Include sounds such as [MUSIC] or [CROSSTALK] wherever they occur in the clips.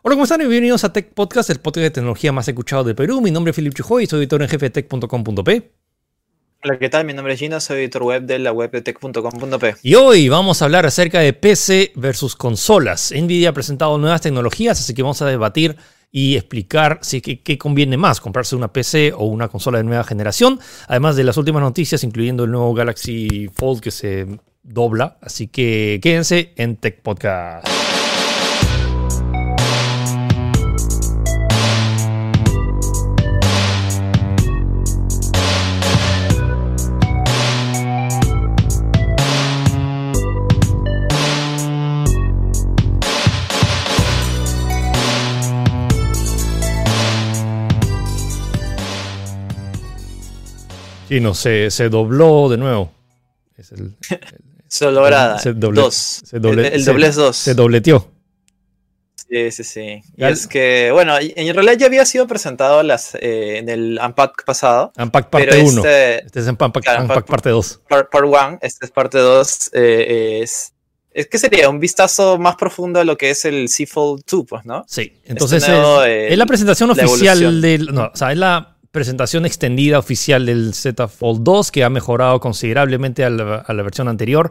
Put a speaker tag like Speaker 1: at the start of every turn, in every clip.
Speaker 1: Hola, ¿cómo están? Bienvenidos a Tech Podcast, el podcast de tecnología más escuchado de Perú. Mi nombre es Felipe Chujoy y soy editor en jefe de tech.com.p.
Speaker 2: Hola, ¿qué tal? Mi nombre es Gino, soy editor web de la web de tech.com.p.
Speaker 1: Y hoy vamos a hablar acerca de PC versus consolas. Nvidia ha presentado nuevas tecnologías, así que vamos a debatir y explicar si qué conviene más, comprarse una PC o una consola de nueva generación, además de las últimas noticias, incluyendo el nuevo Galaxy Fold que se dobla. Así que quédense en Tech Podcast. Sí, no, se, se dobló de nuevo.
Speaker 2: Es el, Solograda. Se doble, dos. Se doble, el, doblez 2.
Speaker 1: Se dobleteó.
Speaker 2: Sí, sí, sí. Y es que, bueno, en realidad ya había sido presentado las, eh, en el Unpack pasado.
Speaker 1: Unpack parte 1. Este, este, es Unpack, Unpack, parte 2.
Speaker 2: Part 1, este es parte 2. Eh, es, es que sería un vistazo más profundo a lo que es el Fold 2, pues, ¿no?
Speaker 1: Sí, este entonces es, eh, es, la presentación oficial del. No, o sea, es la presentación extendida oficial del Z Fold 2 que ha mejorado considerablemente a la, versión anterior.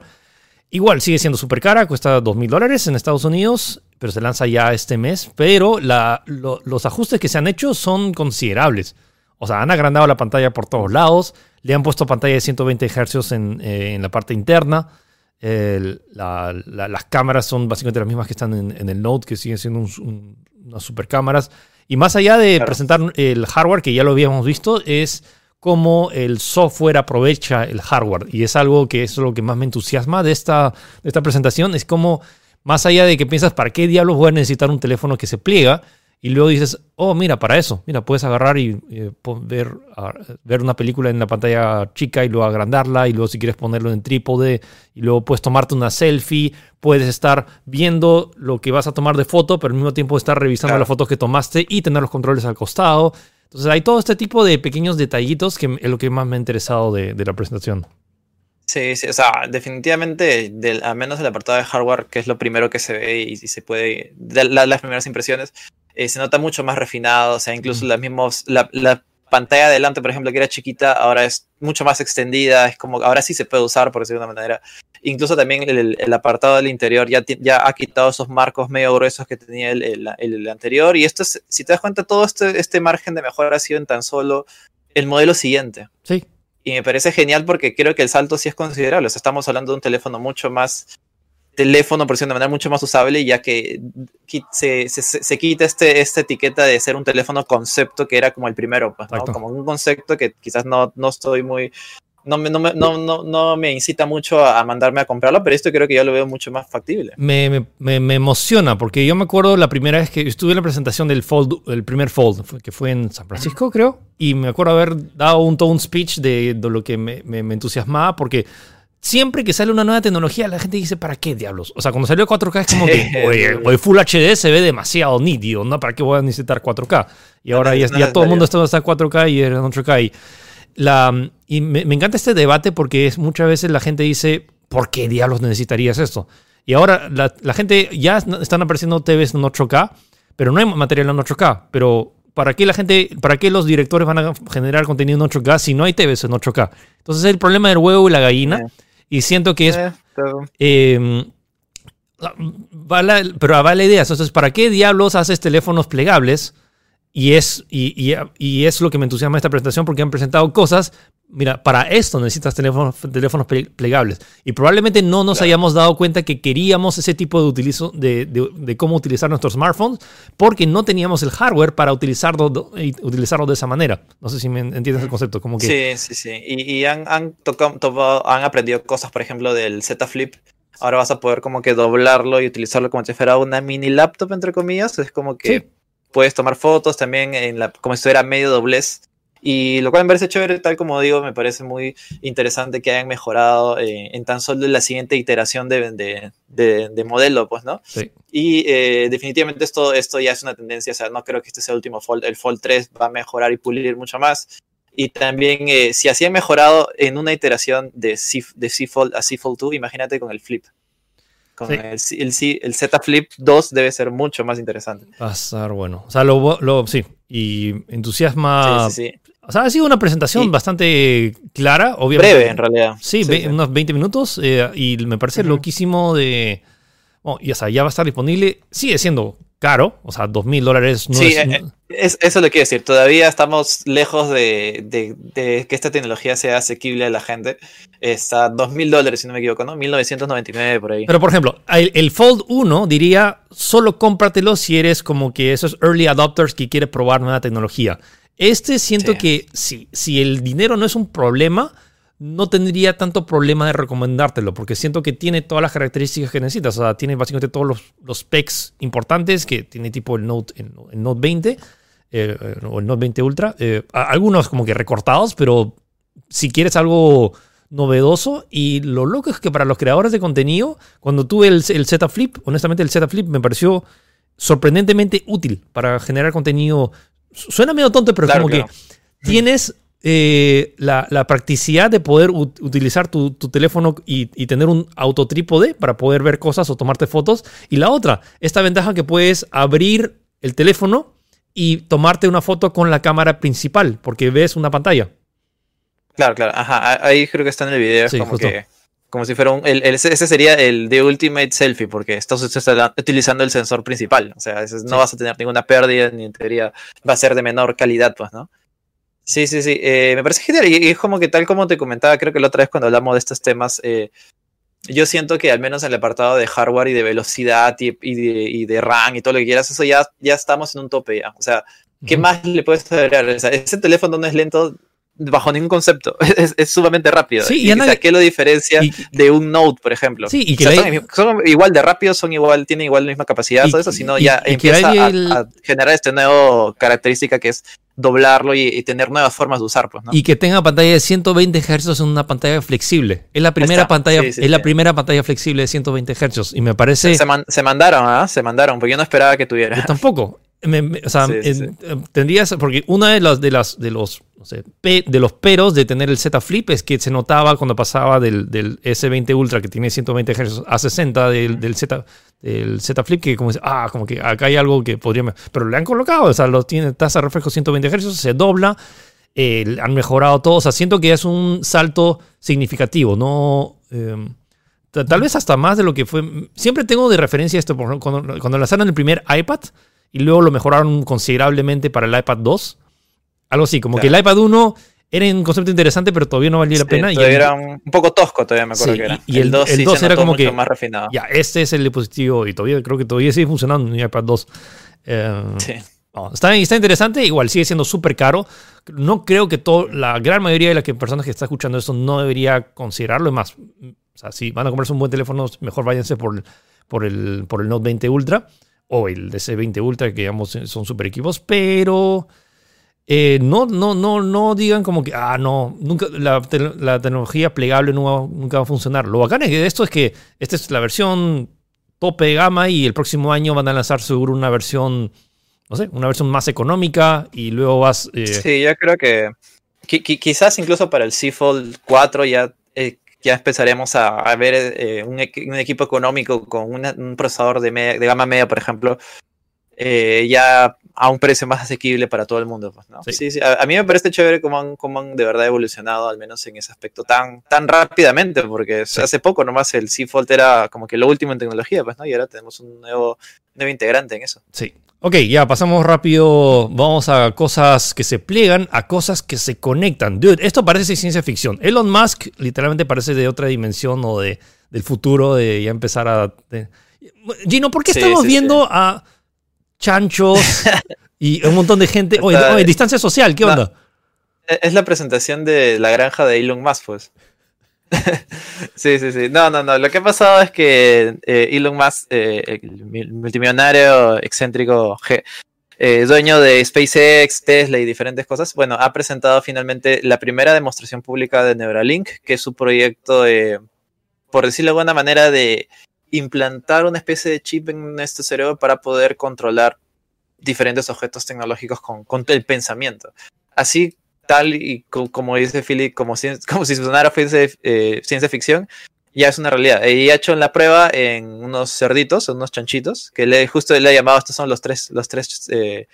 Speaker 1: Igual sigue siendo súper cara, cuesta 2.000 dólares en Estados Unidos, pero se lanza ya este mes. Pero los ajustes que se han hecho son considerables. O sea, han agrandado la pantalla por todos lados, le han puesto pantalla de 120 Hz eh, en, la parte interna. las cámaras son básicamente las mismas que están en, el Note, que siguen siendo unas super cámaras. Y más allá de presentar el hardware, que ya lo habíamos visto, es cómo el software aprovecha el hardware. Y es algo que es lo que más me entusiasma de esta, de esta presentación. Es como, más allá de que piensas, ¿para qué diablos voy a necesitar un teléfono que se pliega? Y luego dices, oh, mira, para eso, mira, puedes agarrar y eh, ver, ver una película en la pantalla chica y luego agrandarla y luego si quieres ponerlo en trípode y luego puedes tomarte una selfie, puedes estar viendo lo que vas a tomar de foto, pero al mismo tiempo estar revisando las fotos que tomaste y tener los controles al costado. Entonces hay todo este tipo de pequeños detallitos que es lo que más me ha interesado de, la presentación.
Speaker 2: Sí, sí, o sea, definitivamente, al menos el apartado de hardware, que es lo primero que se ve y, se puede, las primeras impresiones, eh, se nota mucho más refinado, o sea, incluso las mismos, la, pantalla adelante, por ejemplo, que era chiquita, ahora es mucho más extendida, es como, ahora sí se puede usar, por decirlo de una manera. Incluso también el, apartado del interior ya, ya ha quitado esos marcos medio gruesos que tenía el, anterior, y esto es, si te das cuenta, todo este, este margen de mejora ha sido en tan solo el modelo siguiente.
Speaker 1: Sí.
Speaker 2: Y me parece genial porque creo que el salto sí es considerable. O sea, estamos hablando de un teléfono mucho más teléfono, por decirlo de manera mucho más usable, ya que se, se, quita este, esta etiqueta de ser un teléfono concepto que era como el primero, pues, como un concepto que quizás no, no estoy muy... No me, no, me, no, no, me incita mucho a mandarme a comprarlo, pero esto creo que yo lo veo mucho más factible.
Speaker 1: Me, me, me, emociona, porque yo me acuerdo la primera vez que estuve en la presentación del Fold, el primer Fold, que fue en San Francisco, creo, y me acuerdo haber dado un, todo un speech de, de lo que me, entusiasmaba, porque siempre que sale una nueva tecnología, la gente dice, ¿para qué diablos? O sea, cuando salió 4K es como que, [LAUGHS] oye, Full HD se ve demasiado nítido, ¿no? ¿Para qué voy a necesitar 4K? Y ahora ya, todo el mundo está en 4K y en 8K. Y, la, y me, encanta este debate porque es, muchas veces la gente dice, ¿por qué diablos necesitarías esto? Y ahora la, la gente ya están apareciendo TVs en 8K, pero no hay material en 8K. Pero ¿para qué la gente, para qué los directores van a generar contenido en 8K si no hay TVs en 8K? Entonces es el problema del huevo y la gallina. Y siento que es... Eh, em, pero va la idea. Entonces, ¿para qué diablos haces teléfonos plegables? Y es, y, y, es lo que me entusiasma esta presentación porque han presentado cosas. Mira, para esto necesitas teléfonos, teléfonos plegables. Y probablemente no nos hayamos dado cuenta que queríamos ese tipo de, utilizo, de, de, cómo utilizar nuestros smartphones porque no teníamos el hardware para utilizarlo, utilizarlo de esa manera. No sé si me entiendes el concepto. Como
Speaker 2: que... Sí, sí, sí. Y, y han, han, tocado, han aprendido cosas, por ejemplo, del Z Flip. Ahora vas a poder como que doblarlo y utilizarlo como si fuera una mini laptop, entre comillas. Es como que puedes tomar fotos también en la, como si fuera medio doblez. Y lo cual me parece chévere, tal como digo, me parece muy interesante que hayan mejorado eh, en tan solo la siguiente iteración de, de, modelo, pues, ¿no?
Speaker 1: Sí.
Speaker 2: Y eh, definitivamente esto, esto ya es una tendencia, o sea, no creo que este sea el último Fold, el Fold 3 va a mejorar y pulir mucho más. Y también, eh, si así han mejorado en una iteración de C, de C Fold a C Fold 2, imagínate con el Flip. Con el, el, el, Z Flip 2 debe ser mucho más interesante.
Speaker 1: Va a estar bueno. O sea, lo, lo sí, y entusiasma. Sí, sí, sí. O sea, ha sido una presentación bastante clara, obviamente.
Speaker 2: Breve, en realidad.
Speaker 1: Sí, unos 20 minutos. Eh, y me parece loquísimo de. Bueno, y, o sea, ya va a estar disponible. Sigue siendo caro, o sea, dos mil dólares
Speaker 2: no sí, es, eh, es, Eso lo quiero decir. Todavía estamos lejos de, de, que esta tecnología sea asequible a la gente. Está dos mil dólares, si no me equivoco, ¿no? 1999 por ahí.
Speaker 1: Pero, por ejemplo, el, el, Fold 1 diría, solo cómpratelo si eres como que esos early adopters que quiere probar nueva tecnología. Este siento que si, si el dinero no es un problema, no tendría tanto problema de recomendártelo, porque siento que tiene todas las características que necesitas. O sea, tiene básicamente todos los, los specs importantes que tiene tipo el Note, el, Note 20 eh, o el Note 20 Ultra. Eh, algunos como que recortados, pero si quieres algo novedoso. Y lo loco es que para los creadores de contenido, cuando tuve el, el Z Flip, honestamente el Z Flip me pareció sorprendentemente útil para generar contenido Suena medio tonto, pero es como que [LAUGHS] tienes eh, la, practicidad de poder utilizar tu, teléfono y, tener un autotrípode para poder ver cosas o tomarte fotos. Y la otra, esta ventaja que puedes abrir el teléfono y tomarte una foto con la cámara principal, porque ves una pantalla.
Speaker 2: Claro, claro. Ajá, ahí creo que está en el video. como que como si fuera un. ese sería el de Ultimate Selfie, porque estás utilizando el sensor principal. O sea, no vas a tener ninguna pérdida, ni en teoría va a ser de menor calidad, pues, ¿no? Sí, sí, sí. Eh, me parece genial. Y es como que, tal como te comentaba, creo que la otra vez cuando hablamos de estos temas, eh, yo siento que al menos en el apartado de hardware y de velocidad y, de, de, RAM y todo lo que quieras, eso ya, ya estamos en un tope ya. O sea, ¿qué más le puedes agregar? O sea, ese teléfono no es lento, bajo ningún concepto. [LAUGHS] Es, sumamente rápido. Sí, y, y ¿qué lo diferencia de un Note, por ejemplo?
Speaker 1: Sí, y
Speaker 2: que son, igual de rápidos, son igual, tienen igual la misma capacidad, todo eso, sino ya empieza a, generar esta nueva característica que es doblarlo y, tener nuevas formas de usar, pues,
Speaker 1: Y que tenga pantalla de 120 Hz en una pantalla flexible. Es la primera pantalla, es la primera pantalla flexible de 120 Hz. Y me parece.
Speaker 2: Se, mandaron, ¿ah? Se mandaron, porque yo no esperaba que tuviera.
Speaker 1: tampoco. O sea, tendrías. Porque una de las de las de los de los peros de tener el Z Flip es que se notaba cuando pasaba del, S20 Ultra que tiene 120 Hz a 60 del, Z, del Z Flip que como ah, como que acá hay algo que podría... Pero le han colocado, o sea, lo tiene tasa de reflejo 120 Hz, se dobla, eh, han mejorado todo, o sea, siento que es un salto significativo, no... Em, tal vez hasta más de lo que fue... Siempre tengo de referencia esto, por cuando, cuando lanzaron el primer iPad y luego lo mejoraron considerablemente para el iPad 2 algo así, como que el iPad 1 era un concepto interesante, pero todavía no valía la pena.
Speaker 2: y era un poco tosco, todavía me acuerdo que era.
Speaker 1: Y el, 2, el 2 era como que.
Speaker 2: más refinado.
Speaker 1: Ya, este es el dispositivo y todavía creo que todavía sigue funcionando en el iPad 2. Eh, sí. está, está, interesante, igual sigue siendo súper caro. No creo que todo, la gran mayoría de las personas que están escuchando esto no debería considerarlo. Es más, o sea, si van a comprarse un buen teléfono, mejor váyanse por, por, el, por el Note 20 Ultra o el DC20 Ultra, que digamos son super equipos, pero eh, no, no, no, no digan como que, ah, no, nunca, la, tecnología plegable nunca va a funcionar. Lo bacán que esto es que esta es la versión tope de gama y el próximo año van a lanzar seguro una versión, no sé, una versión más económica y luego vas...
Speaker 2: Eh, sí, yo creo que, quizás incluso para el C Fold 4 ya, eh, ya empezaremos a, ver un, equipo económico con un procesador de, de gama media, por ejemplo, ya a un precio más asequible para todo el mundo. Pues, ¿no? sí. Sí, A, mí me parece chévere cómo han, cómo han, de verdad evolucionado, al menos en ese aspecto, tan, tan rápidamente, porque hace poco nomás el C Fold era como que lo último en tecnología, pues, ¿no? Y ahora tenemos un nuevo, nuevo integrante en eso.
Speaker 1: Sí. Ok, ya pasamos rápido. Vamos a cosas que se pliegan, a cosas que se conectan. Dude, esto parece ciencia ficción. Elon Musk literalmente parece de otra dimensión o de, del futuro, de ya empezar a. Gino, ¿por qué estamos viendo a chanchos [LAUGHS] y un montón de gente. Oye, distancia social, ¿qué onda?
Speaker 2: E-, es la presentación de la granja de Elon Musk, pues. Sí, sí, sí. No, no, no. Lo que ha pasado es que eh, Elon Musk, eh, el multimillonario excéntrico eh, dueño de SpaceX, Tesla y diferentes cosas, bueno, ha presentado finalmente la primera demostración pública de Neuralink, que es su proyecto, por decirlo de alguna manera, de implantar una especie de chip en este cerebro para poder controlar diferentes objetos tecnológicos con, el pensamiento. Así, tal y como dice Philip, como, [LAUGHS] como si sonara eh, ciencia ficción, Ya es una realidad. Y ha hecho la prueba en unos cerditos, unos chanchitos, que le, justo le ha llamado, estos son los tres, los tres, eh,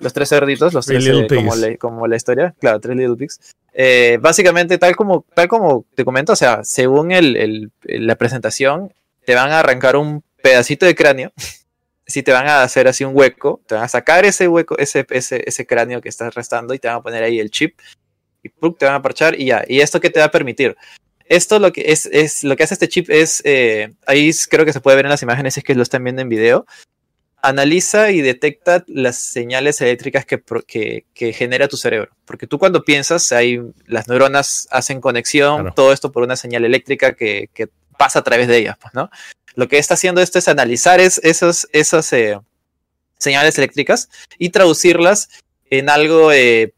Speaker 2: los tres cerditos, los tres, eh, como, como, la historia, claro, tres Little Pigs. Eh, básicamente, tal como, tal como te comento, o sea, según el, el, la presentación, te van a arrancar un pedacito de cráneo, [LAUGHS] si te van a hacer así un hueco, te van a sacar ese hueco, ese, ese, ese cráneo que estás restando y te van a poner ahí el chip y te van a parchar y ya. ¿Y esto qué te va a permitir? Esto lo que es, es lo que hace este chip es, eh, ahí creo que se puede ver en las imágenes, es que lo están viendo en video, analiza y detecta las señales eléctricas que, que, genera tu cerebro. Porque tú cuando piensas, hay, las neuronas hacen conexión, todo esto por una señal eléctrica que, que, pasa a través de ellas, pues, ¿no? Lo que está haciendo esto es analizar es, esos, esas eh, señales eléctricas y traducirlas en algo, eh,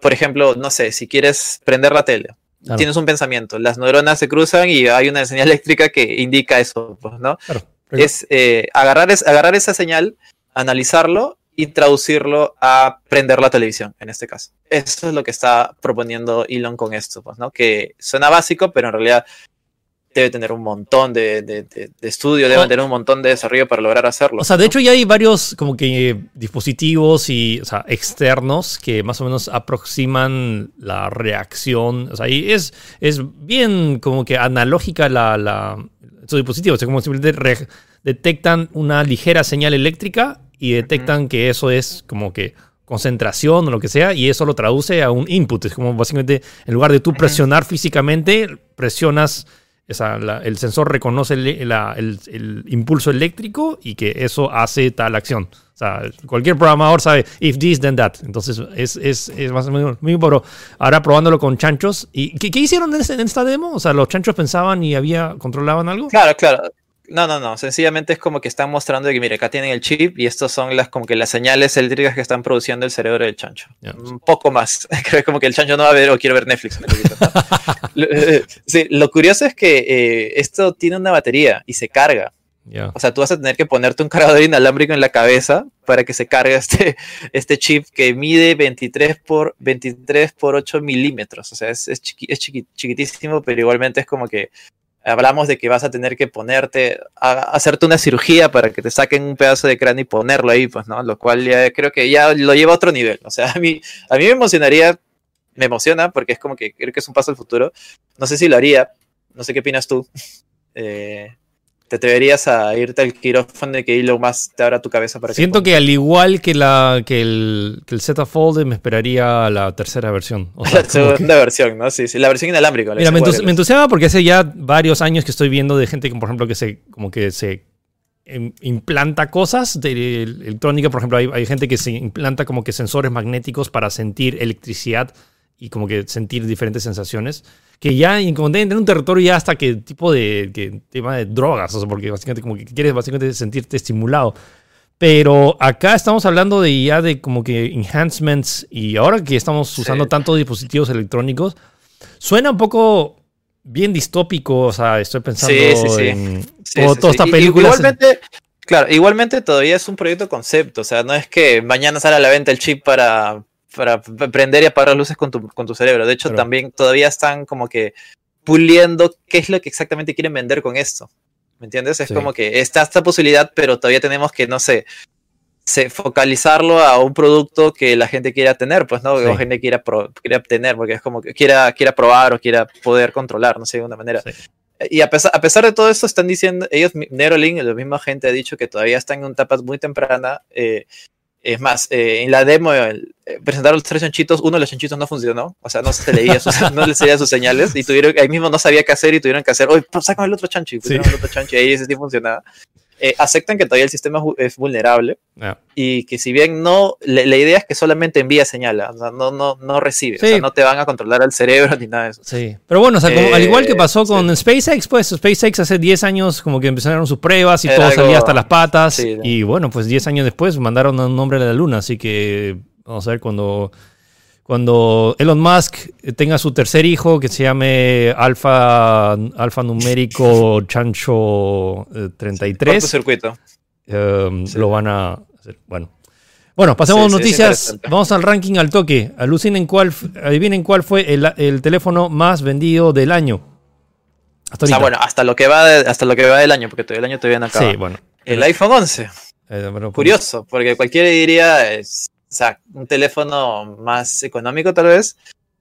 Speaker 2: por ejemplo, no sé, si quieres prender la tele, Tienes un pensamiento, las neuronas se cruzan y hay una señal [LAUGHS] eléctrica que indica eso, pues, ¿no? Es eh, agarrar, es agarrar esa señal, analizarlo y traducirlo a prender la televisión, en este caso. Eso es lo que está proponiendo Elon con esto, pues, ¿no? Que suena básico, pero en realidad debe tener un montón de, de, de, estudio, debe tener un montón de desarrollo para lograr hacerlo.
Speaker 1: O sea, de hecho ya hay varios como que dispositivos y, o sea, externos que más o menos aproximan la reacción. O sea, y es, es bien como que analógica la, la estos dispositivos. O como simplemente detectan una ligera señal eléctrica y detectan que eso es como que concentración o lo que sea, y eso lo traduce a un input. Es como básicamente, en lugar de tú presionar físicamente, presionas el sensor reconoce el, impulso eléctrico y que eso hace tal acción. O sea, cualquier programador sabe, if this, then that. Entonces, es, es, es más o menos mismo, pero ahora probándolo con chanchos. ¿Y qué, qué hicieron en, esta demo? O sea, ¿los chanchos pensaban y había controlaban algo?
Speaker 2: Claro, claro. No, no, no. Sencillamente es como que están mostrando que, mire, acá tienen el chip y estos son las como que las señales eléctricas que están produciendo el cerebro del chancho. Un poco más. [LAUGHS] Creo que como que el chancho no va a ver o quiere ver Netflix. [LAUGHS] Eh, sí, lo curioso es que eh, esto tiene una batería y se carga. O sea, tú vas a tener que ponerte un cargador inalámbrico en la cabeza para que se cargue este, este chip que mide 23 por, 23 por 8 milímetros. O sea, es, es, es chiquitísimo, pero igualmente es como que hablamos de que vas a tener que ponerte, a, hacerte una cirugía para que te saquen un pedazo de cráneo y ponerlo ahí, pues, ¿no? Lo cual ya creo que ya lo lleva a otro nivel. O sea, [LAUGHS] a mí, a mí me emocionaría, me emociona porque es como que creo que es un paso al futuro. No sé si lo haría, no sé qué opinas tú. [LAUGHS] Eh, te atreverías a irte al quirófano y que lo más te abra tu cabeza para
Speaker 1: Siento que, al igual que, la, que, el, que el Z Fold, me esperaría la tercera versión.
Speaker 2: la [LAUGHS] segunda versión, ¿no? Sí, sí, la versión inalámbrica.
Speaker 1: Mira, me, entusiasma porque hace ya varios años que estoy viendo de gente que, por ejemplo, que se, como que se implanta cosas de electrónica. Por ejemplo, hay, hay gente que se implanta como que sensores magnéticos para sentir electricidad y como que sentir diferentes sensaciones que ya en un territorio ya hasta que tipo de que, tema de drogas, o sea, porque básicamente como que quieres básicamente sentirte estimulado. Pero acá estamos hablando de ya de como que enhancements y ahora que estamos usando tantos dispositivos electrónicos, suena un poco bien distópico, o sea, estoy pensando en toda esta película.
Speaker 2: Igualmente, claro, igualmente todavía es un proyecto concepto, o sea, no es que mañana sale a la venta el chip para para prender y apagar luces con tu, con tu cerebro. De hecho, también todavía están como que puliendo qué es lo que exactamente quieren vender con esto. ¿Me entiendes? Es como que está esta posibilidad, pero todavía tenemos que, no sé, se, focalizarlo a un producto que la gente quiera tener, pues, ¿no? Que la gente quiera, quiera obtener, porque es como que quiera, quiera probar o quiera poder controlar, no sé, de una manera. Y a pesar, a pesar de todo esto, están diciendo, ellos, Neuralink, la misma gente ha dicho que todavía están en una etapa muy temprana eh, es más, eh, en la demo eh, presentaron los tres chanchitos, uno de los chanchitos no funcionó, o sea, no se leía sus, [LAUGHS] no le sus señales y tuvieron, ahí mismo no sabía qué hacer y tuvieron que hacer, oye, pues, sácame el otro y pusieron el otro chancho y ahí ese sí funcionaba. Eh, aceptan que todavía el sistema es vulnerable y que si bien no, la, idea es que solamente envía señales, no, no, no recibe, o sea, no te van a controlar el cerebro [LAUGHS] ni nada de eso.
Speaker 1: Sí, pero bueno, o sea, al igual que pasó con SpaceX, pues SpaceX hace 10 años como que empezaron sus pruebas y todo salía hasta las patas y bueno, pues 10 años después mandaron a un hombre a la luna, así que vamos a ver cuando cuando Elon Musk tenga su tercer hijo que se llame Alfa, Numérico Chancho 33.
Speaker 2: Eh, circuito.
Speaker 1: Em, lo van a hacer. Bueno. Bueno, pasemos noticias. Vamos al ranking al toque. Alucinen cuál, adivinen cuál fue el, el teléfono más vendido del año.
Speaker 2: o sea, bueno, hasta lo que va hasta lo que va del año, porque el año todavía no acaba. Sí, bueno. El iPhone 11. Eh, Curioso, porque cualquiera diría, es, o sea, un teléfono más económico tal vez,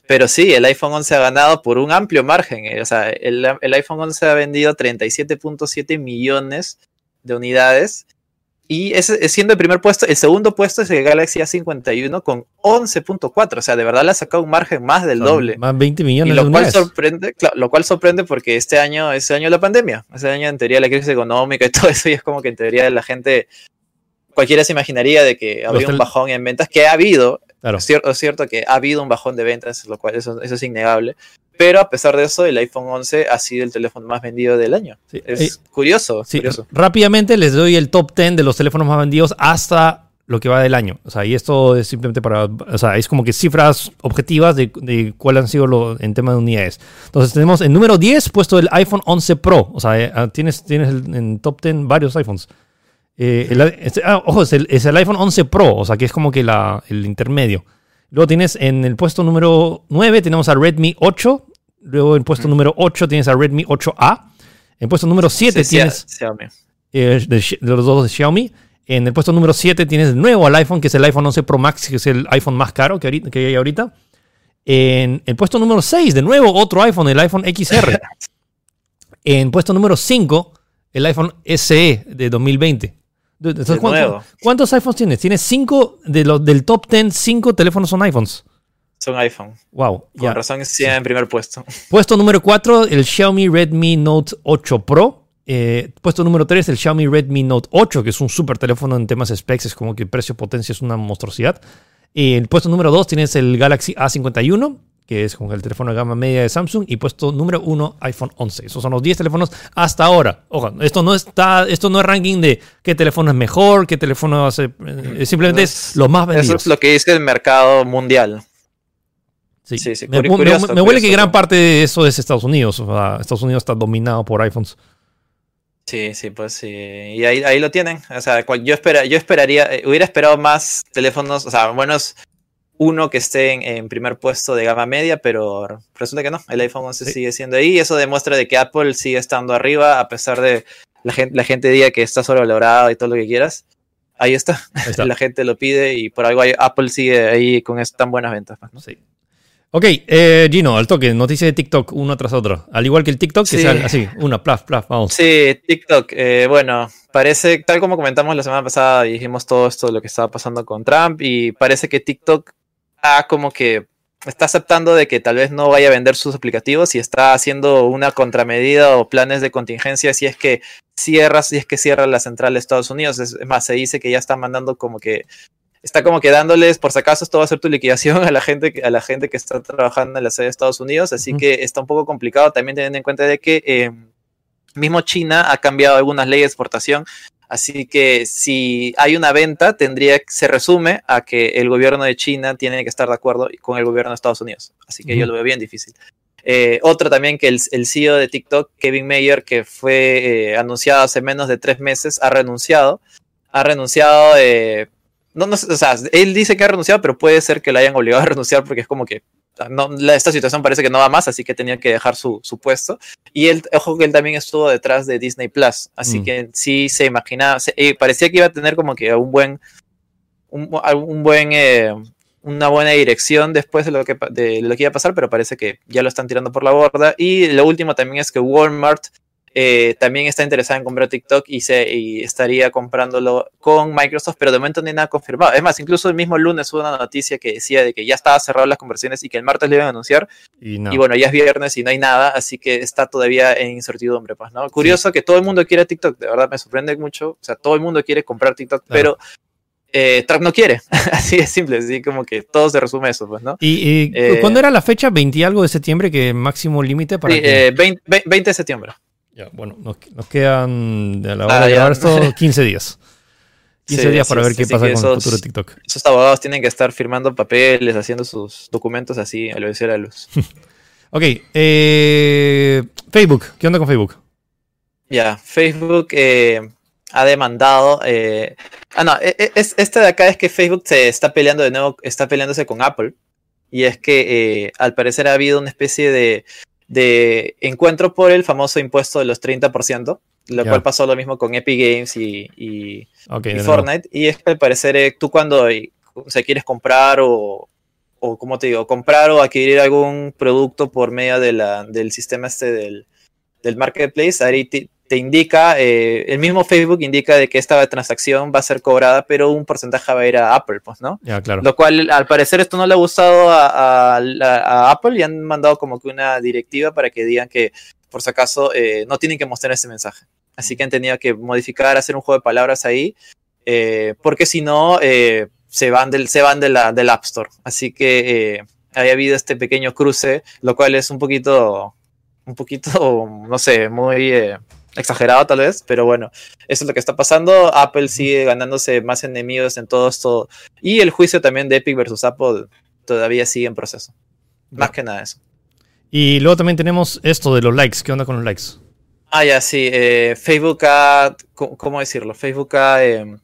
Speaker 2: pero sí, el iPhone 11 ha ganado por un amplio margen. Eh, o sea, el, el iPhone 11 ha vendido 37.7 millones de unidades y ese, siendo el primer puesto, el segundo puesto es el Galaxy A51 con 11.4. O sea, de verdad le ha sacado un margen más del doble.
Speaker 1: Más 20 millones
Speaker 2: lo cual sorprende, lo cual sorprende porque este año es el año de la pandemia. Este año en teoría la crisis económica y [LAUGHS] todo eso. Y es como que en teoría la gente, cualquiera se imaginaría de que había un bajón en ventas, que ha habido. Claro. Es, cierto, es cierto que ha habido un bajón de ventas, lo cual eso, eso es innegable. Pero a pesar de eso, el iPhone 11 ha sido el teléfono más vendido del año. Es eh, curioso,
Speaker 1: Rápidamente les doy el top 10 de los teléfonos más vendidos hasta lo que va del año. O sea, y esto es simplemente para. O sea, es como que cifras objetivas de, de cuáles han sido lo, en tema de unidades. Entonces, tenemos el número 10 puesto el iPhone 11 Pro. O sea, eh, ah, tienes, tienes en top 10 varios iPhones. Eh, este, ah, ojo, es el, es el, iPhone 11 Pro, o sea, que es como que la, el intermedio. Luego tienes en el puesto número 9 tenemos a Redmi 8. Luego en el puesto número 8 tienes a Redmi 8A. En el puesto número 7 tienes Xiaomi. Eh, de, los dos de Xiaomi. En el puesto número 7 tienes de nuevo al iPhone, que es el iPhone 11 Pro Max, que es el iPhone más caro que, que hay ahorita. En el puesto número 6, de nuevo otro iPhone, el iPhone XR. [LAUGHS] en puesto número 5, el iPhone SE de 2020. ¿Cuántos, iPhones tienes? Tienes cinco de los del top 10, cinco teléfonos son iPhones.
Speaker 2: Son iPhone.
Speaker 1: Wow.
Speaker 2: Con razón es en primer puesto. [LAUGHS]
Speaker 1: Puesto número 4, el Xiaomi Redmi Note 8 Pro. Eh, puesto número 3, el Xiaomi Redmi Note 8, que es un super teléfono en temas specs, es como que precio-potencia es una monstruosidad. Y el puesto número 2 tienes el Galaxy A51 que es con el teléfono de gama media de Samsung, y puesto número uno, iPhone 11. Esos son los 10 teléfonos hasta ahora. Ojo, esto no está, esto no es ranking de qué teléfono es mejor, qué teléfono hace, eh, simplemente es, lo más vendido.
Speaker 2: Eso es lo que dice el mercado mundial.
Speaker 1: Sí, sí, sí. Me, huele que gran parte de eso es Estados Unidos. Estados Unidos está dominado por iPhones.
Speaker 2: Sí, sí, pues sí. Y ahí, ahí lo tienen. O sea, yo, espera, yo esperaría, eh, hubiera esperado más teléfonos, o sea, buenos uno que esté en, primer puesto de gama media, pero resulta que no, el iPhone 11 sigue siendo ahí y eso demuestra de que Apple sigue estando arriba a pesar de la gente, la gente diga que está sobrevalorado y todo lo que quieras. Ahí está. [LAUGHS] la gente lo pide y por algo Apple sigue ahí con tan buenas ventas. Pues, sí.
Speaker 1: Ok, eh, Gino, al toque, noticia de TikTok, uno tras otro. Al igual que el TikTok, que sea así, una, plaf, plaf, vamos.
Speaker 2: Sí, TikTok, eh, bueno, parece, tal como comentamos la semana pasada, dijimos todo esto de lo que estaba pasando con Trump, y parece que TikTok como que está aceptando de que tal vez no vaya a vender sus aplicativos y está haciendo una contramedida o planes de contingencia si es que cierra, si es que cierra la central de Estados Unidos. Es, más, se dice que ya está mandando como que está como que dándoles, por si acaso, esto va a ser tu liquidación [LAUGHS] a la gente, a la gente que está trabajando en la sede de Estados Unidos, así que está un poco complicado también teniendo en cuenta de que eh, mismo China ha cambiado algunas leyes de exportación Así que si hay una venta, tendría se resume a que el gobierno de China tiene que estar de acuerdo con el gobierno de Estados Unidos. Así que yo lo veo bien difícil. Eh, otro también que el, CEO de TikTok, Kevin Mayer, que fue eh, anunciado hace menos de tres meses, ha renunciado. Ha renunciado. Eh, no, no, o sea, él dice que ha renunciado, pero puede ser que lo hayan obligado a renunciar porque es como que esta situación parece que no va más, así que tenía que dejar su, puesto. Y él, ojo que él también estuvo detrás de Disney Plus, así mm. que sí se imaginaba, eh, parecía que iba a tener como que un buen, un, buen, eh, una buena dirección después de lo, que, de lo que iba a pasar, pero parece que ya lo están tirando por la borda. Y lo último también es que Walmart eh, también está interesada en comprar TikTok y, se, estaría comprándolo con Microsoft, pero de momento no hay nada confirmado. Es más, incluso el mismo lunes hubo una noticia que decía de que ya estaba cerrado las conversiones y que el martes le iban a anunciar. Y, bueno, ya es viernes y no hay nada, así que está todavía en incertidumbre. Pues, ¿no? Curioso que todo el mundo quiere TikTok, de verdad me sorprende mucho. O sea, todo el mundo quiere comprar TikTok, pero eh, Trump no quiere. [LAUGHS] así es simple, así como que todo se resume eso, pues, ¿no?
Speaker 1: ¿Y, eh, cuándo era la fecha? ¿20 y algo de septiembre que máximo límite para.?
Speaker 2: Sí, 20, 20, de septiembre.
Speaker 1: Ya, bueno, nos, quedan a la hora de grabar esto [LAUGHS] 15 días. 15 días para ver qué pasa con el futuro de TikTok.
Speaker 2: Esos abogados tienen que estar firmando papeles, haciendo sus documentos así, a lo de la luz. [LAUGHS]
Speaker 1: ok, eh, Facebook, ¿qué onda con Facebook?
Speaker 2: Ya, Facebook eh, ha demandado. Eh, ah, no, e, e, es, este de acá es que Facebook se está peleando de nuevo, está peleándose con Apple. Y es que al parecer ha habido una especie de de encuentro por el famoso impuesto de los 30%, lo cual pasó lo mismo con Epic Games y, y, Fortnite. Y es que al parecer eh, tú cuando se quieres comprar o, o, como te digo, comprar o adquirir algún producto por medio de la, del sistema este del, del marketplace, ahí te, indica, eh, el mismo Facebook indica de que esta transacción va a ser cobrada, pero un porcentaje va a ir a Apple, pues, ¿no?
Speaker 1: Ya, claro.
Speaker 2: Lo cual, al parecer, esto no le ha gustado a, Apple y han mandado como que una directiva para que digan que, por si acaso, eh, no tienen que mostrar este mensaje. Así que han tenido que modificar, hacer un juego de palabras ahí, eh, porque si no, se van, del, se van de la, del App Store. Así que había habido este pequeño cruce, lo cual es un poquito, un poquito, [LAUGHS] no sé, muy exagerado tal vez, pero bueno, eso es lo que está pasando. Apple sigue ganándose más enemigos en todo esto. Y el juicio también de Epic versus Apple todavía sigue en proceso. Más que nada eso.
Speaker 1: Y luego también tenemos esto de los likes. ¿Qué onda con los likes?
Speaker 2: Ah, ya, sí. Eh, Facebook ha, ¿cómo decirlo? Facebook ha, em,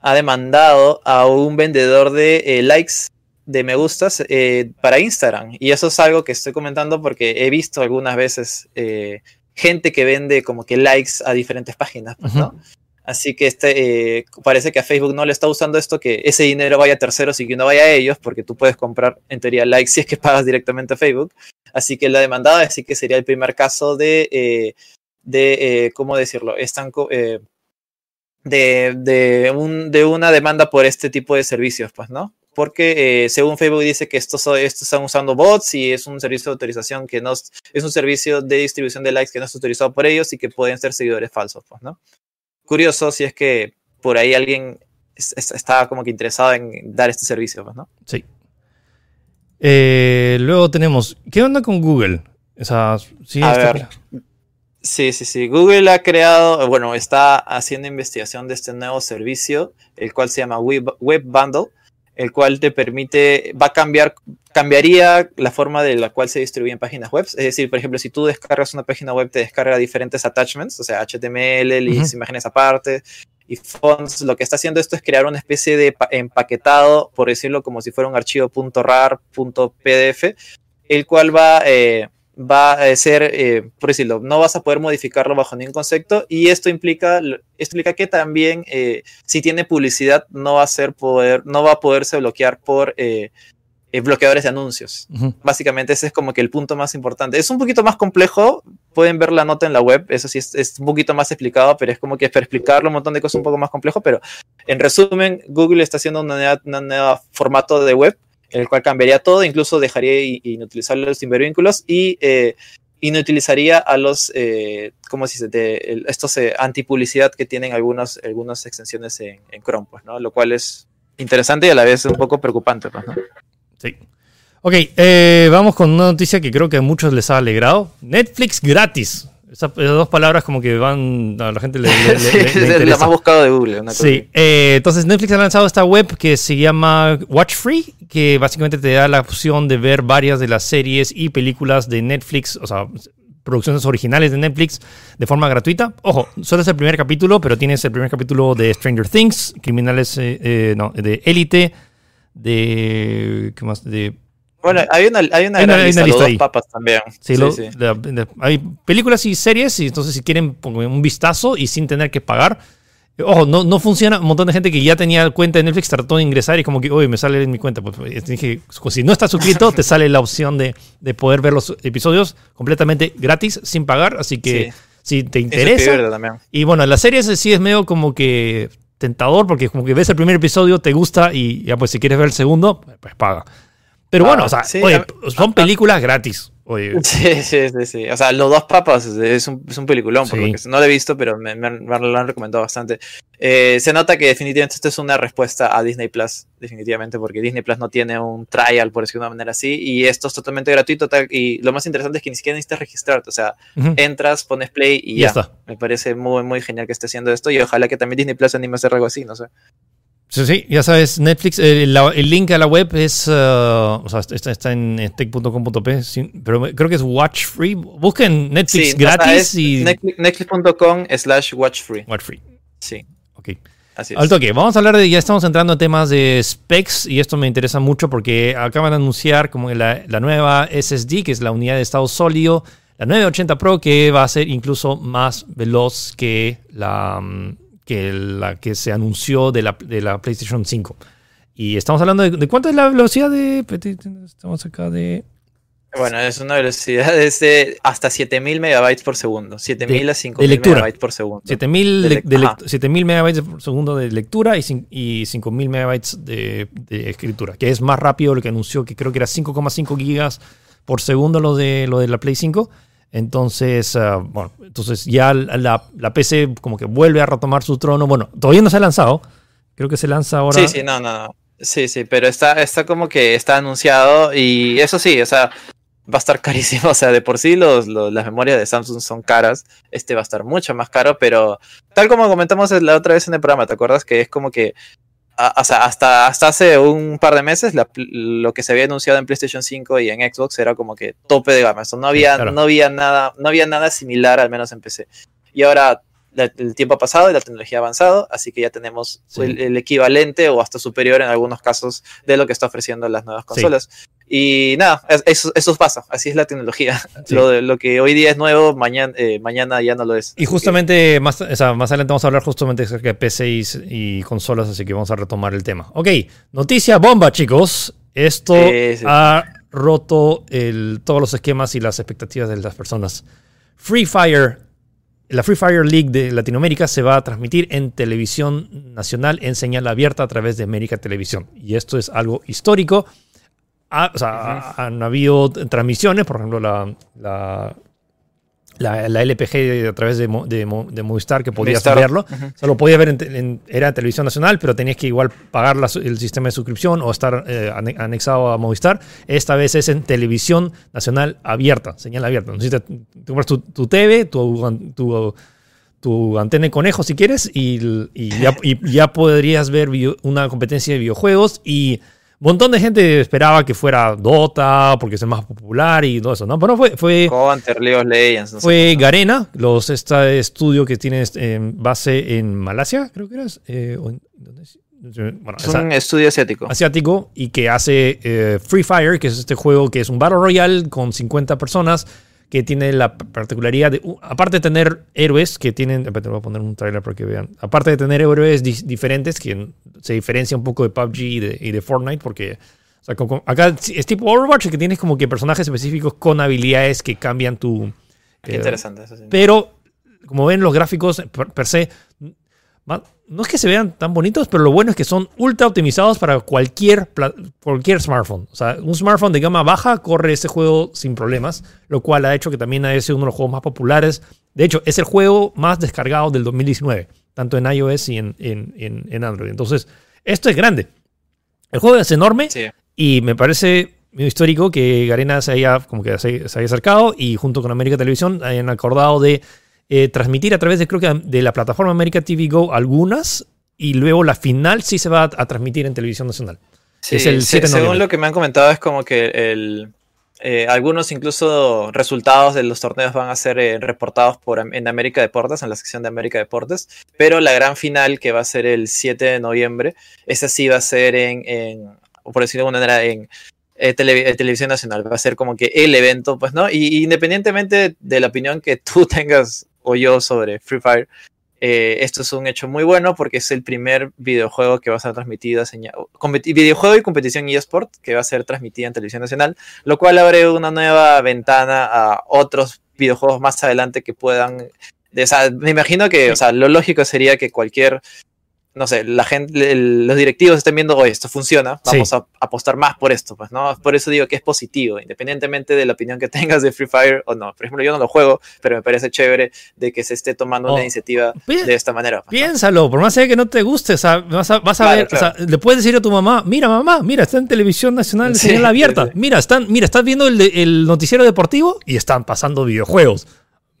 Speaker 2: ha demandado a un vendedor de eh, likes de me gustas eh, para Instagram. Y eso es algo que estoy comentando porque he visto algunas veces gente que vende como que likes a diferentes páginas, pues, ¿no? Así que este, eh, parece que a Facebook no le está usando esto, que ese dinero vaya a terceros y que no vaya a ellos, porque tú puedes comprar en teoría likes si es que pagas directamente a Facebook. Así que la demandada, así que sería el primer caso de, eh, de eh, ¿cómo decirlo? Están, de, de, un, de una demanda por este tipo de servicios, pues, ¿no? Porque eh, según Facebook dice que estos, estos están usando bots y es un servicio de autorización que no es un servicio de distribución de likes que no es autorizado por ellos y que pueden ser seguidores falsos, pues, ¿no? Curioso si es que por ahí alguien estaba como que interesado en dar este servicio, pues, ¿no?
Speaker 1: Sí. Eh, luego tenemos, ¿qué onda con Google? O
Speaker 2: sí, sí, sí, sí. Google ha creado, bueno, está haciendo investigación de este nuevo servicio, el cual se llama Web, Web Bundle el cual te permite, va a cambiar, cambiaría la forma de la cual se distribuyen páginas web. Es decir, por ejemplo, si tú descargas una página web, te descarga diferentes attachments, o sea, HTML, links, imágenes aparte y fonts. Lo que está haciendo esto es crear una especie de empaquetado, por decirlo como si fuera un archivo .rar, .pdf, el cual va, eh, va a ser, eh, por decirlo, no vas a poder modificarlo bajo ningún concepto y esto implica, explica que también eh, si tiene publicidad no va a ser poder, no va a poderse bloquear por eh, bloqueadores de anuncios. Básicamente ese es como que el punto más importante. Es un poquito más complejo, pueden ver la nota en la web, eso sí es, un poquito más explicado, pero es como que para explicarlo un montón de cosas un poco más complejo, pero en resumen, Google está haciendo un nuevo formato de web el cual cambiaría todo, incluso dejaría inutilizar los cibervínculos y eh, inutilizaría a los, eh, ¿cómo se dice?, estos eh, antipublicidad que tienen algunas, algunas extensiones en, Chrome, pues, ¿no? Lo cual es interesante y a la vez un poco preocupante, pues, ¿no?
Speaker 1: Sí. Ok, eh, vamos con una noticia que creo que a muchos les ha alegrado. Netflix gratis. Esas, dos palabras como que van a la gente le, [LAUGHS]
Speaker 2: es la más buscado de Google.
Speaker 1: sí, eh, entonces Netflix ha lanzado esta web que se llama Watch Free, que básicamente te da la opción de ver varias de las series y películas de Netflix, o sea, producciones originales de Netflix de forma gratuita. Ojo, solo es el primer capítulo, pero tienes el primer capítulo de Stranger Things, Criminales, eh, eh, no, de Élite, de... ¿Qué más? De
Speaker 2: bueno, hay una, hay una, hay lista, dos papas también.
Speaker 1: Sí, hay películas y series, y entonces si quieren un vistazo y sin tener que pagar. Ojo, no, no funciona. Un montón de gente que ya tenía cuenta de Netflix trató de ingresar y como que, oye, me sale en mi cuenta. Pues, pues dije, pues, si no estás suscrito, te sale la opción de, de, poder ver los episodios completamente gratis, sin pagar. Así que si te interesa. Y bueno, la serie sí es medio como que tentador porque como que ves el primer episodio, te gusta y ya pues si quieres ver el segundo, pues paga. Pero bueno, ah, o sea, oye, son películas gratis. [LAUGHS]
Speaker 2: Sí, sí, sí, sí. O sea, Los Dos Papas es un, es un peliculón, porque no lo he visto, pero me, lo han recomendado bastante. Eh, se nota que definitivamente esto es una respuesta a Disney Plus, definitivamente, porque Disney Plus no tiene un trial, por decirlo de una manera así, y esto es totalmente gratuito. y lo más interesante es que ni siquiera necesitas registrarte, o sea, entras, pones play y ya. Está. Me parece muy, muy genial que esté haciendo esto, y ojalá que también Disney Plus anime a hacer algo así, no sé.
Speaker 1: Sí, sí, ya sabes, Netflix, eh, el link a la web es, uh, o sea, está, en tech.com.p, pero creo que es watch free. Busquen Netflix gratis y...
Speaker 2: Netflix.com slash watch free.
Speaker 1: Watch free.
Speaker 2: Sí.
Speaker 1: Ok.
Speaker 2: Así es.
Speaker 1: Al toque, vamos a hablar de, ya estamos entrando en temas de specs y esto me interesa mucho porque acaban de anunciar como la, la nueva SSD, que es la unidad de estado sólido, la 980 Pro, que va a ser incluso más veloz que la mm, que, la que se anunció de la, de la PlayStation 5. Y estamos hablando de, de cuánto es la velocidad de... Estamos acá de...
Speaker 2: Bueno, es una velocidad de hasta 7000 megabytes por segundo. 7000
Speaker 1: De-
Speaker 2: a 5000
Speaker 1: de lectura.
Speaker 2: megabytes por segundo.
Speaker 1: 7000
Speaker 2: De
Speaker 1: de,
Speaker 2: lec-
Speaker 1: de lec-
Speaker 2: ajá.
Speaker 1: 7000 megabytes por segundo de lectura y, y 5000 megabytes de, de escritura, que es más rápido lo que anunció, que creo que era 5,5 gigas por segundo lo de, lo de la Play 5. Entonces, ah, bueno, entonces ya la, la PC como que vuelve a retomar su trono. Bueno, todavía no se ha lanzado. Creo que se lanza ahora.
Speaker 2: Sí, sí, no, no. Sí, sí, pero está, está como que está anunciado y eso sí, o sea, va a estar [LAUGHS] carísimo. O sea, de por sí los, los- las memorias de Samsung son caras. Este va a estar mucho más caro, pero tal como comentamos la otra vez en el programa, ¿te acuerdas? Que es como que, a- o sea, hasta, hasta hace un par de meses la lo que se había anunciado en PlayStation 5 y en Xbox era como que tope de gama. Eso no había,
Speaker 1: claro.
Speaker 2: no había nada, no había nada similar, al menos en PC. Y ahora la- el tiempo ha pasado y la tecnología ha avanzado, así que ya tenemos
Speaker 1: Sí.
Speaker 2: el, el equivalente o hasta superior en algunos casos de lo que está ofreciendo las nuevas consolas. Y nada, es- eso, eso pasa, así es la tecnología.
Speaker 1: Sí.
Speaker 2: Lo, que hoy día es nuevo, mañana, eh, mañana ya no lo es.
Speaker 1: Y justamente más, o sea, más adelante vamos a hablar justamente acerca de PC y, y consolas, así que vamos a retomar el tema. Ok, noticia bomba, chicos. Esto
Speaker 2: Sí, sí.
Speaker 1: ha roto el- todos los esquemas y las expectativas de las personas. Free Fire, la Free Fire League de Latinoamérica se va a transmitir en televisión nacional en señal abierta a través de América Televisión. Y esto es algo histórico. Ha- o sea, han habido transmisiones, por ejemplo, la, la, la, la LPG a través de, Mo- de, Mo- de Movistar que podías verlo.
Speaker 2: Ujú.
Speaker 1: O sea, lo podías ver en, te- en- era televisión nacional, pero tenías que igual pagar la el sistema de suscripción o estar eh, ane- anexado a Movistar. Esta vez es en televisión nacional abierta, señal abierta. Necesitas, tú compras tu, tu TV, tu, tu, tu antena de conejo si quieres, y, y ya, y ya podrías ver video- una competencia de videojuegos y montón de gente esperaba que fuera Dota, porque es el más popular y todo eso, ¿no? Pero no fue, fue,
Speaker 2: Counter, League of Legends. no
Speaker 1: fue. Garena, los, este estudio que tiene eh, base en Malasia, creo que era. eh. Bueno,
Speaker 2: Es
Speaker 1: esa-
Speaker 2: un estudio asiático.
Speaker 1: asiático y que hace eh, Free Fire, que es este juego que es un Battle Royale con 50 personas que tiene la particularidad de, uh, aparte de tener héroes que tienen, voy a poner un trailer para que vean, aparte de tener héroes di- diferentes que se diferencia un poco de PUBG y de, y de Fortnite porque o sea, acá es tipo Overwatch que tienes como que personajes específicos con habilidades que cambian tu...
Speaker 2: Qué
Speaker 1: eh,
Speaker 2: interesante eso. sí.
Speaker 1: pero, como ven, los gráficos per, per se, no es que se vean tan bonitos, pero lo bueno es que son ultra optimizados para cualquier, cualquier smartphone. O sea, un smartphone de gama baja corre ese juego sin problemas, lo cual ha hecho que también haya sido uno de los juegos más populares. De hecho, es el juego más descargado del 2019, tanto en iOS y en, en- en- en Android. Entonces, esto es grande. El juego es enorme.
Speaker 2: Sí.
Speaker 1: Y me parece muy histórico que Garena se haya, como que se, se haya acercado y junto con América Televisión hayan acordado de eh, transmitir a través de, creo que de la plataforma América TV Go algunas y luego la final sí se va a, a transmitir en televisión nacional.
Speaker 2: Sí,
Speaker 1: Es el
Speaker 2: se-
Speaker 1: 7 de
Speaker 2: según lo que me han comentado es como que el, eh, algunos incluso resultados de los torneos van a ser eh, reportados por, en América Deportes, en la sección de América Deportes, pero la gran final que va a ser el 7 de noviembre, esa sí va a ser en, por decirlo de alguna manera, en eh, tele- eh, televisión nacional, va a ser como que el evento, pues, ¿no? Y, y independientemente de la opinión que tú [LAUGHS] tengas o yo sobre Free Fire, eh, esto es un hecho muy bueno porque es el primer videojuego que va a ser transmitido a señal, videojuego y competición eSport que va a ser transmitida en televisión nacional, lo cual abre una nueva ventana a otros videojuegos más adelante que puedan, de- o sea, me imagino que, o sea, lo lógico sería que cualquier no sé, la gente, el- los directivos estén viendo, oye, esto funciona, vamos a apostar más por esto, pues, ¿no? Por eso digo que es positivo, independientemente de la opinión que tengas de Free Fire o no. Por ejemplo, yo no lo juego, pero me parece chévere de que se esté tomando
Speaker 1: Oh.
Speaker 2: una iniciativa
Speaker 1: Pi-
Speaker 2: de esta manera. pues, ¿no?
Speaker 1: Piénsalo, por más que no te guste, o sea, vas a, vas a
Speaker 2: Claro,
Speaker 1: ver,
Speaker 2: claro.
Speaker 1: o sea, le puedes decir a tu mamá, mira mamá, mira, está en televisión nacional,
Speaker 2: Sí,
Speaker 1: señal abierta,
Speaker 2: sí, sí.
Speaker 1: mira, están, mira, estás viendo el noticiero deportivo y están pasando videojuegos.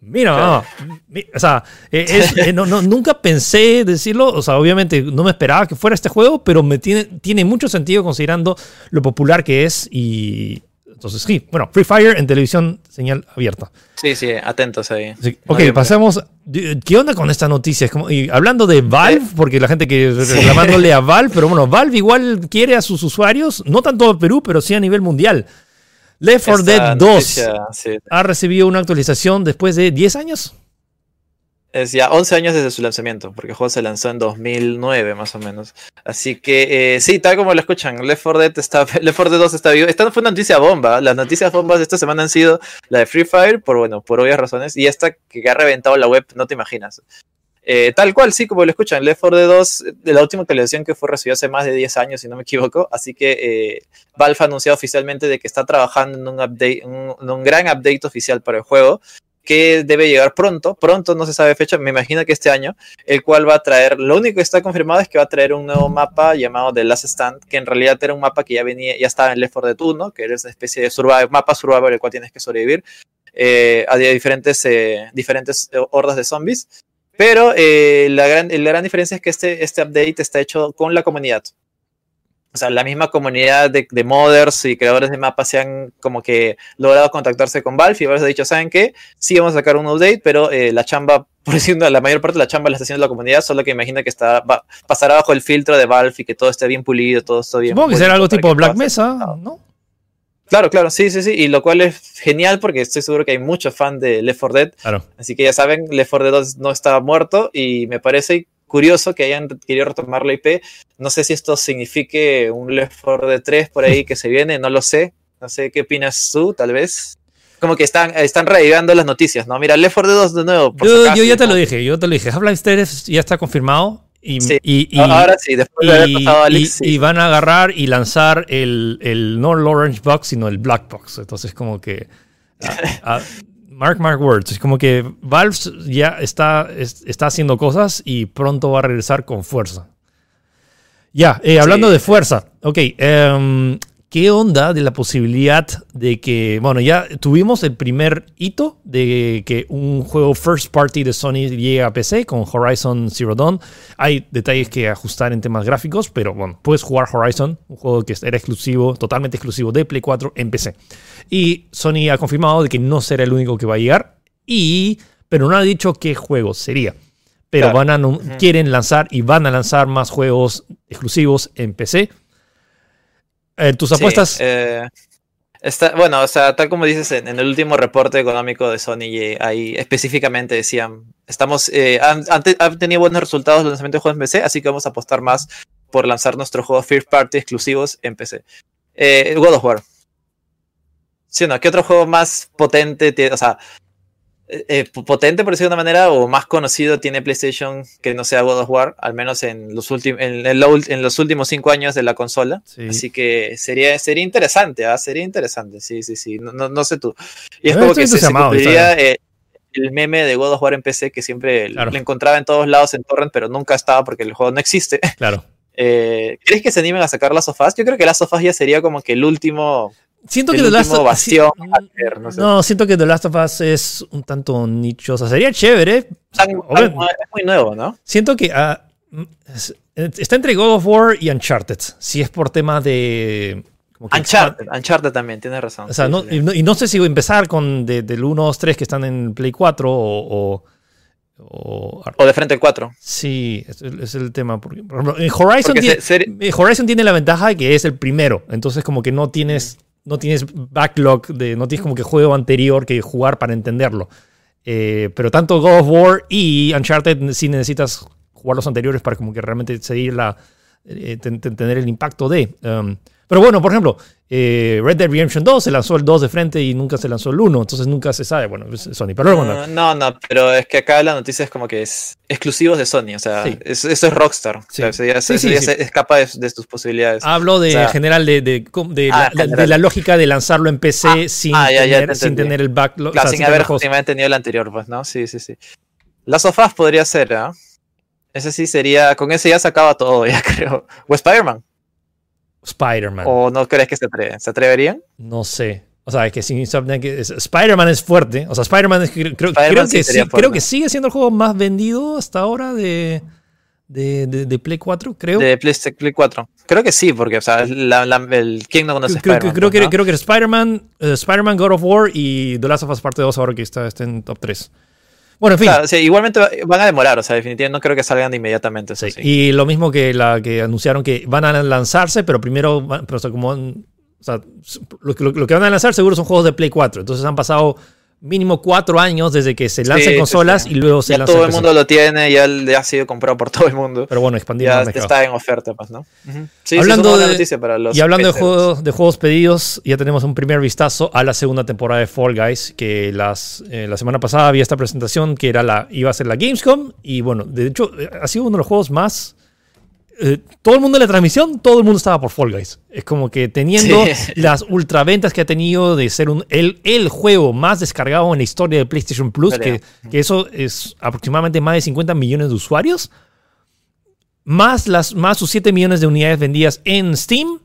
Speaker 1: Mira, mi- o sea, eh, es- eh, no, no, nunca pensé decirlo, o sea, obviamente no me esperaba que fuera este juego, pero me tiene, tiene mucho sentido considerando lo popular que es y, Entonces, sí, bueno, Free Fire en televisión, señal abierta.
Speaker 2: Sí, sí, atentos ahí.
Speaker 1: Sí, Ok, pasamos. ¿Qué onda con esta noticia? Es como- y hablando de Valve, porque la gente que reclamándole a Valve, pero bueno, Valve igual quiere a sus usuarios, no tanto a Perú, pero sí a nivel mundial. Left 4
Speaker 2: Esta
Speaker 1: Dead 2
Speaker 2: noticia, sí,
Speaker 1: ha recibido una actualización después de 10 años.
Speaker 2: Es ya 11 años desde su lanzamiento, porque el juego se lanzó en 2009 más o menos. Así que eh, sí, tal como lo escuchan, Left 4 Dead, está, [LAUGHS] Left 4 Dead 2 está vivo. Esta fue una noticia bomba. Las noticias bombas de esta semana han sido la de Free Fire, por, bueno, por obvias razones, y esta que ha reventado la web, no te imaginas. Eh, tal cual, sí, como lo escuchan, Left 4 Dead 2, de la última actualización que fue recibida hace más de 10 años, si no me equivoco. Así que eh, Valve ha anunciado oficialmente de que está trabajando en un, update, en un gran update oficial para el juego que debe llegar pronto, pronto no se sabe fecha, me imagino que este año, el cual va a traer, lo único que está confirmado es que va a traer un nuevo mapa llamado The Last Stand, que en realidad era un mapa que ya venía, ya estaba en Left 4 Dead 1, que era una especie de survival, mapa survival el cual tienes que sobrevivir eh, a diferentes, eh, diferentes hordas de zombies. Pero eh, la, gran, la gran diferencia es que este, este update está hecho con la comunidad. O sea, la misma comunidad de, de modders y creadores de mapas se han como que logrado contactarse con Valve y Valve ha dicho, ¿saben qué? Sí vamos a sacar un update, pero eh, la chamba, [LAUGHS] por decirlo, la mayor parte de la chamba la está haciendo la comunidad, solo que imagina que está, va, pasará bajo el filtro de Valve y que todo esté bien pulido, todo esté bien.
Speaker 1: Supongo que será algo tipo Black Mesa, ¿no?
Speaker 2: Claro, claro, sí, sí, sí, y lo cual es genial porque estoy seguro que hay muchos fans de Left 4 Dead,
Speaker 1: claro.
Speaker 2: así que ya saben, Left 4 Dead 2 no está muerto y me parece curioso que hayan querido retomar la IP. No sé si esto signifique un Left 4 Dead 3 por ahí que se viene, no lo sé. No sé qué opinas tú, tal vez. Como que están, están reavivando las noticias, ¿no? Mira, Left 4 Dead 2 de nuevo.
Speaker 1: Yo, acaso, yo, ya te lo dije, yo te lo dije. Half-Life 3 ya está confirmado. Y,
Speaker 2: sí.
Speaker 1: y, y,
Speaker 2: ahora sí, después de haber pasado a Alex,
Speaker 1: y, y, van a agarrar y lanzar el, el no el Orange Box, sino el Black Box. Entonces, como que. a, a, Mark, mark words. Es como que Valve ya está, está haciendo cosas y pronto va a regresar con fuerza. Ya, eh, hablando sí. de fuerza. Ok, um, ¿qué onda de la posibilidad de que, bueno, ya tuvimos el primer hito de que un juego first party de Sony llegue a PC con Horizon Zero Dawn? Hay detalles que ajustar en temas gráficos, pero bueno, puedes jugar Horizon, un juego que era exclusivo, totalmente exclusivo de Play 4 en PC. Y Sony ha confirmado de que no será el único que va a llegar, y, pero no ha dicho qué juego sería. Pero claro. van a, quieren lanzar y van a lanzar más juegos exclusivos en PC. Eh, ¿Tus apuestas?
Speaker 2: Sí, eh, está, bueno, o sea, tal como dices en, en, el último reporte económico de Sony, eh, ahí específicamente decían, estamos, eh, han, han, tenido buenos resultados el lanzamiento de juegos en PC, así que vamos a apostar más por lanzar nuestros juegos first party exclusivos en PC. Eh, God of War. Sí, ¿no? ¿Qué otro juego más potente tiene? O sea, eh, potente por decirlo de una manera o más conocido tiene PlayStation que no sea God of War, al menos en los, en, en, en los últimos cinco años de la consola. Sí. Así que sería, sería interesante, ¿eh? sería interesante, sí, sí, sí, no, no, no sé tú. Y es
Speaker 1: no,
Speaker 2: como que se, se cumpliría eh, el meme de God of War en PC que siempre claro. lo encontraba en todos lados en Torrent, pero nunca estaba porque el juego no existe.
Speaker 1: Claro. [LAUGHS]
Speaker 2: Eh, ¿Crees que se animen a sacar las sofás? Yo creo que las sofás ya sería como que el último
Speaker 1: Siento que
Speaker 2: el
Speaker 1: The Last of
Speaker 2: bastión
Speaker 1: sí,
Speaker 2: hacer, no, sé.
Speaker 1: no, siento que The Last of Us es un tanto nicho. O sea, sería chévere.
Speaker 2: Tan, tan, es muy nuevo, ¿no?
Speaker 1: Siento que uh, es, está entre God of War y Uncharted. Si es por tema de.
Speaker 2: Como que Uncharted, Uncharted también, tienes razón.
Speaker 1: O sea,
Speaker 2: sí,
Speaker 1: no,
Speaker 2: sí.
Speaker 1: Y, no, y, no, sé si voy a empezar con de, del 1, 2, 3 que están en Play 4 o. o
Speaker 2: o, o, de frente al 4.
Speaker 1: Sí, es, es el tema. Porque, por ejemplo, Horizon, tiene, se, Horizon tiene la ventaja de que es el primero. Entonces, como que no tienes no tienes backlog, de, no tienes como que juego anterior que jugar para entenderlo. Eh, pero tanto God of War y Uncharted sí necesitas jugar los anteriores para como que realmente seguir la, eh, tener el impacto de. Um, pero bueno, por ejemplo, eh, Red Dead Redemption 2 se lanzó el 2 de frente y nunca se lanzó el 1, entonces nunca se sabe, bueno, es Sony. Pero bueno,
Speaker 2: no, no, pero es que acá la noticia es como que es exclusivos de Sony, o sea, sí. eso, eso, es Rockstar, sí. o sea, ya, sí, sí, se escapa de, de, tus posibilidades.
Speaker 1: Hablo de
Speaker 2: o sea,
Speaker 1: general de, de, de, ah, la, general. de, la, lógica de lanzarlo en PC ah, sin,
Speaker 2: ah, ya, ya
Speaker 1: tener, sin tener el backlog.
Speaker 2: Claro, o sea, sin, haber, haber tenido el anterior, pues, ¿no? Sí, sí, sí. Las sofás podría ser, ¿eh? Ese sí sería, con ese ya se acaba todo, [LAUGHS] ya creo. O Spider-Man.
Speaker 1: Spider-Man.
Speaker 2: ¿O no crees que se atreven? ¿Se atreverían?
Speaker 1: No sé. O sea, es que sin Spider-Man es fuerte. O sea, Spider-Man es creo, Spider que sí, creo que sigue siendo el juego más vendido hasta ahora de, de, de, Play 4, creo.
Speaker 2: De Play, 4. Creo que sí, porque o sea, la, la, el King no conoce
Speaker 1: creo, Spider-Man. Creo, que, creo que Spider-Man, uh, Spider-Man, God of War y The Last of Us Parte 2 ahora que está, está en top 3.
Speaker 2: Bueno, en fin. Claro, igualmente van a demorar, o sea, definitivamente no creo que salgan de inmediatamente. Sí.
Speaker 1: Y lo mismo que la que anunciaron que van a lanzarse, pero primero, pero, o sea, como, o sea, lo, lo, que van a lanzar seguro son juegos de Play 4. Entonces han pasado mínimo cuatro años desde que se lancen consolas y luego se
Speaker 2: ya Todo el mundo lo tiene, ya ha sido comprado por [LAUGHS] todo el mundo.
Speaker 1: Pero bueno, expandido.
Speaker 2: Ya está en oferta, pues, ¿no?
Speaker 1: sí, hablando de, noticia para los y hablando de juegos, de juegos pedidos, ya tenemos un primer vistazo a la segunda temporada de Fall Guys, que las, eh, la semana pasada había esta presentación que era la, iba a ser la Gamescom, y bueno, de hecho ha sido uno de los juegos más eh, todo el mundo en la transmisión, todo el mundo estaba por Fall Guys. Es como que teniendo [LAUGHS] las ultraventas que ha tenido de ser un, el, el, juego más descargado en la historia de PlayStation Plus, que, que, eso es aproximadamente más de 50 millones de usuarios, más, las, más sus 7 millones de unidades vendidas en Steam,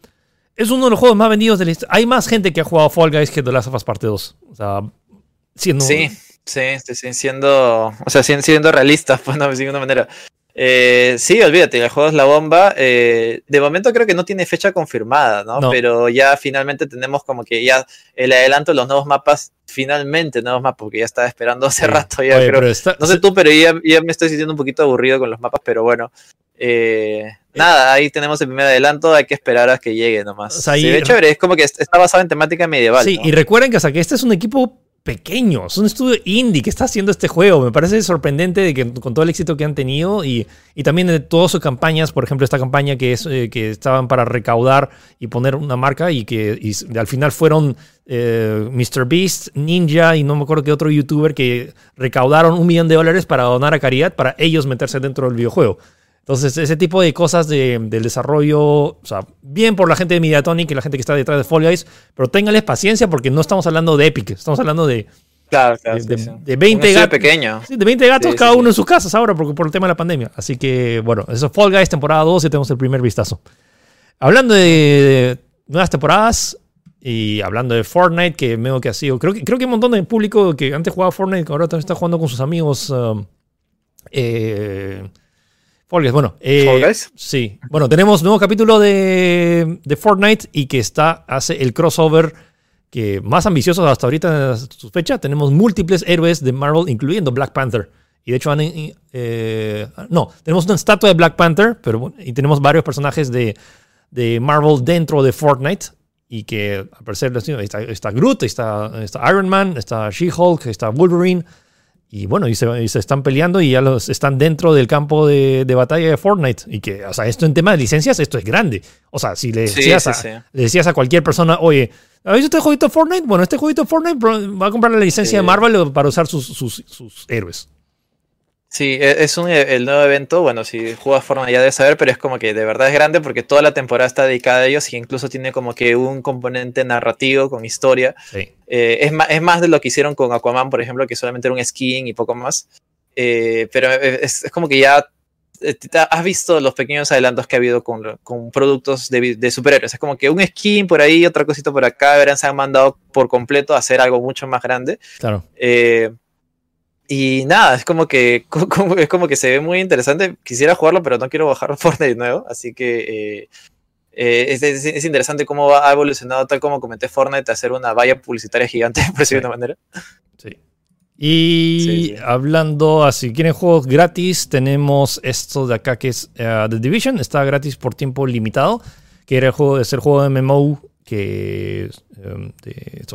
Speaker 1: es uno de los juegos más vendidos de la historia. Hay más gente que ha jugado Fall Guys que The Last of Us Parte 2. O sea,
Speaker 2: siendo... Sí, sí, sí, siendo, o sea, siendo realistas, [LAUGHS] pues, de alguna manera. Eh, sí, olvídate, el juego es la bomba. Eh, de momento creo que no tiene fecha confirmada, ¿no? Pero ya finalmente tenemos como que ya el adelanto de los nuevos mapas, finalmente nuevos mapas, porque ya estaba esperando hace rato ya creo. no sé tú, pero ya, me estoy sintiendo un poquito aburrido con los mapas, pero bueno. Eh, nada, ahí tenemos el primer adelanto, hay que esperar a que llegue nomás. O sí, chévere, es como que está basado en temática medieval.
Speaker 1: Sí, y recuerden que, o sea, que este es un equipo pequeño, es un estudio indie que está haciendo este juego. Me parece sorprendente de que con todo el éxito que han tenido y, y también de todas sus campañas, por ejemplo, esta campaña que, es, eh, que estaban para recaudar y poner una marca y que al final fueron eh, Mr. Beast, Ninja y no me acuerdo qué otro youtuber que recaudaron un millón de dólares para donar a caridad para ellos meterse dentro del videojuego. Entonces, ese tipo de cosas de, del desarrollo, o sea, bien por la gente de Mediatonic y la gente que está detrás de Fall Guys, pero ténganles paciencia porque no estamos hablando de Epic, estamos hablando de,
Speaker 2: claro,
Speaker 1: de, 20 gatos.
Speaker 2: Pequeño.
Speaker 1: de 20 gatos cada uno en sus casas ahora porque, por el tema de la pandemia. Así que, bueno, eso es Fall Guys temporada 2 y tenemos el primer vistazo. Hablando de nuevas temporadas y hablando de Fortnite, que veo que ha sido, creo que, creo que hay un montón de público que antes jugaba Fortnite, que ahora también está jugando con sus amigos. Um, eh, Fall Guys, bueno. Eh, Sí. Bueno, tenemos nuevo capítulo de, de, Fortnite y que está, hace el crossover que más ambicioso hasta ahorita en su fecha. Tenemos múltiples héroes de Marvel, incluyendo Black Panther. Y de hecho, eh, no, tenemos una estatua de Black Panther, pero y tenemos varios personajes de, de Marvel dentro de Fortnite. Y que, a parecer, está, está Groot, está, está Iron Man, está She-Hulk, está Wolverine. Y bueno, y se, están peleando y ya los están dentro del campo de, batalla de Fortnite. Y que, o sea, esto en tema de licencias, esto es grande. O sea, si le decías, a, Le decías a cualquier persona, oye, ¿has visto este jueguito de Fortnite? Bueno, este jueguito de Fortnite va a comprar la licencia de Marvel para usar sus, sus, sus héroes.
Speaker 2: Sí, e, es un, e, el nuevo evento, bueno, si juegas Fortnite ya debes saber, pero es como que de verdad es grande porque toda la temporada está dedicada a ellos y incluso tiene como que un componente narrativo con historia. Eh, es, más, es más de lo que hicieron con Aquaman, por ejemplo, que solamente era un skin y poco más. Eh, pero e, es, como que ya eh, has visto los pequeños adelantos que ha habido con, con productos de, de, superhéroes. Es como que un skin por ahí, otra cosita por acá, verán, se han mandado por completo a hacer algo mucho más grande.
Speaker 1: Claro.
Speaker 2: Y nada, es como que [LAUGHS] es como que se ve muy interesante. Quisiera jugarlo, pero no quiero bajar Fortnite [LAUGHS] de nuevo. Así que eh, eh, es, interesante cómo ha evolucionado, tal como comenté Fortnite, a hacer una valla publicitaria gigante, [LAUGHS] por decirlo de una manera.
Speaker 1: Sí. Y hablando, así quieren juegos gratis, tenemos esto de acá que es eh, The Division. Está gratis por tiempo limitado. Que era el juego, es el juego de MMO que, em,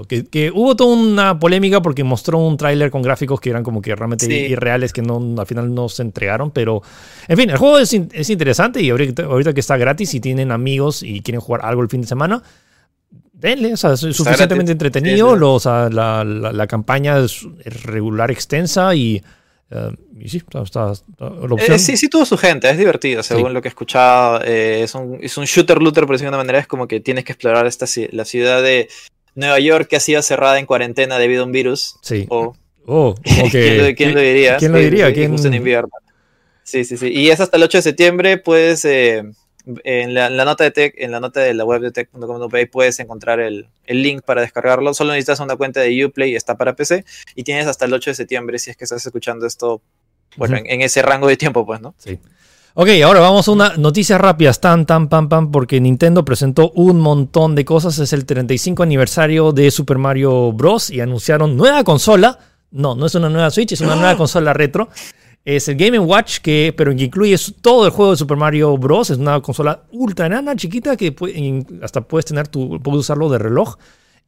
Speaker 1: que, que, hubo toda una polémica porque mostró un tráiler con gráficos que eran como que realmente irreales que no, al final no se entregaron, pero en fin, el juego es, es interesante y ahorita, ahorita, que está gratis y tienen amigos y quieren jugar algo el fin de semana, denle, o sea, es suficientemente entretenido, la, la, la, campaña es regular extensa y eh, y sí, está,
Speaker 2: eh, sí, sí tuvo su gente, es divertido, según lo que he escuchado. Eh, es, un, es un shooter looter, por decirlo de una manera, es como que tienes que explorar esta, la ciudad de Nueva York que ha sido cerrada en cuarentena debido a un virus.
Speaker 1: Sí.
Speaker 2: O,
Speaker 1: oh, [LAUGHS]
Speaker 2: ¿quién, lo, diría?
Speaker 1: ¿Quién lo diría? ¿Quién...
Speaker 2: en invierno. Sí, sí, sí. Y es hasta el 8 de septiembre, pues en la, nota de tech, en la nota de la web de tech.com.py puedes encontrar el, el, link para descargarlo. Solo necesitas una cuenta de Uplay y está para PC. Y tienes hasta el 8 de septiembre si es que estás escuchando esto, bueno, en, ese rango de tiempo, pues, ¿no?
Speaker 1: Sí. Ok, ahora vamos a una noticia rápida, tan, tan, pam, pam, porque Nintendo presentó un montón de cosas. Es el 35 aniversario de Super Mario Bros. y anunciaron nueva consola. No, no es una nueva Switch, es una nueva [GASPS] consola retro. Es el Game Watch, que, pero que incluye todo el juego de Super Mario Bros. Es una consola ultra enana, chiquita, que hasta puedes tener tu, puedes usarlo de reloj.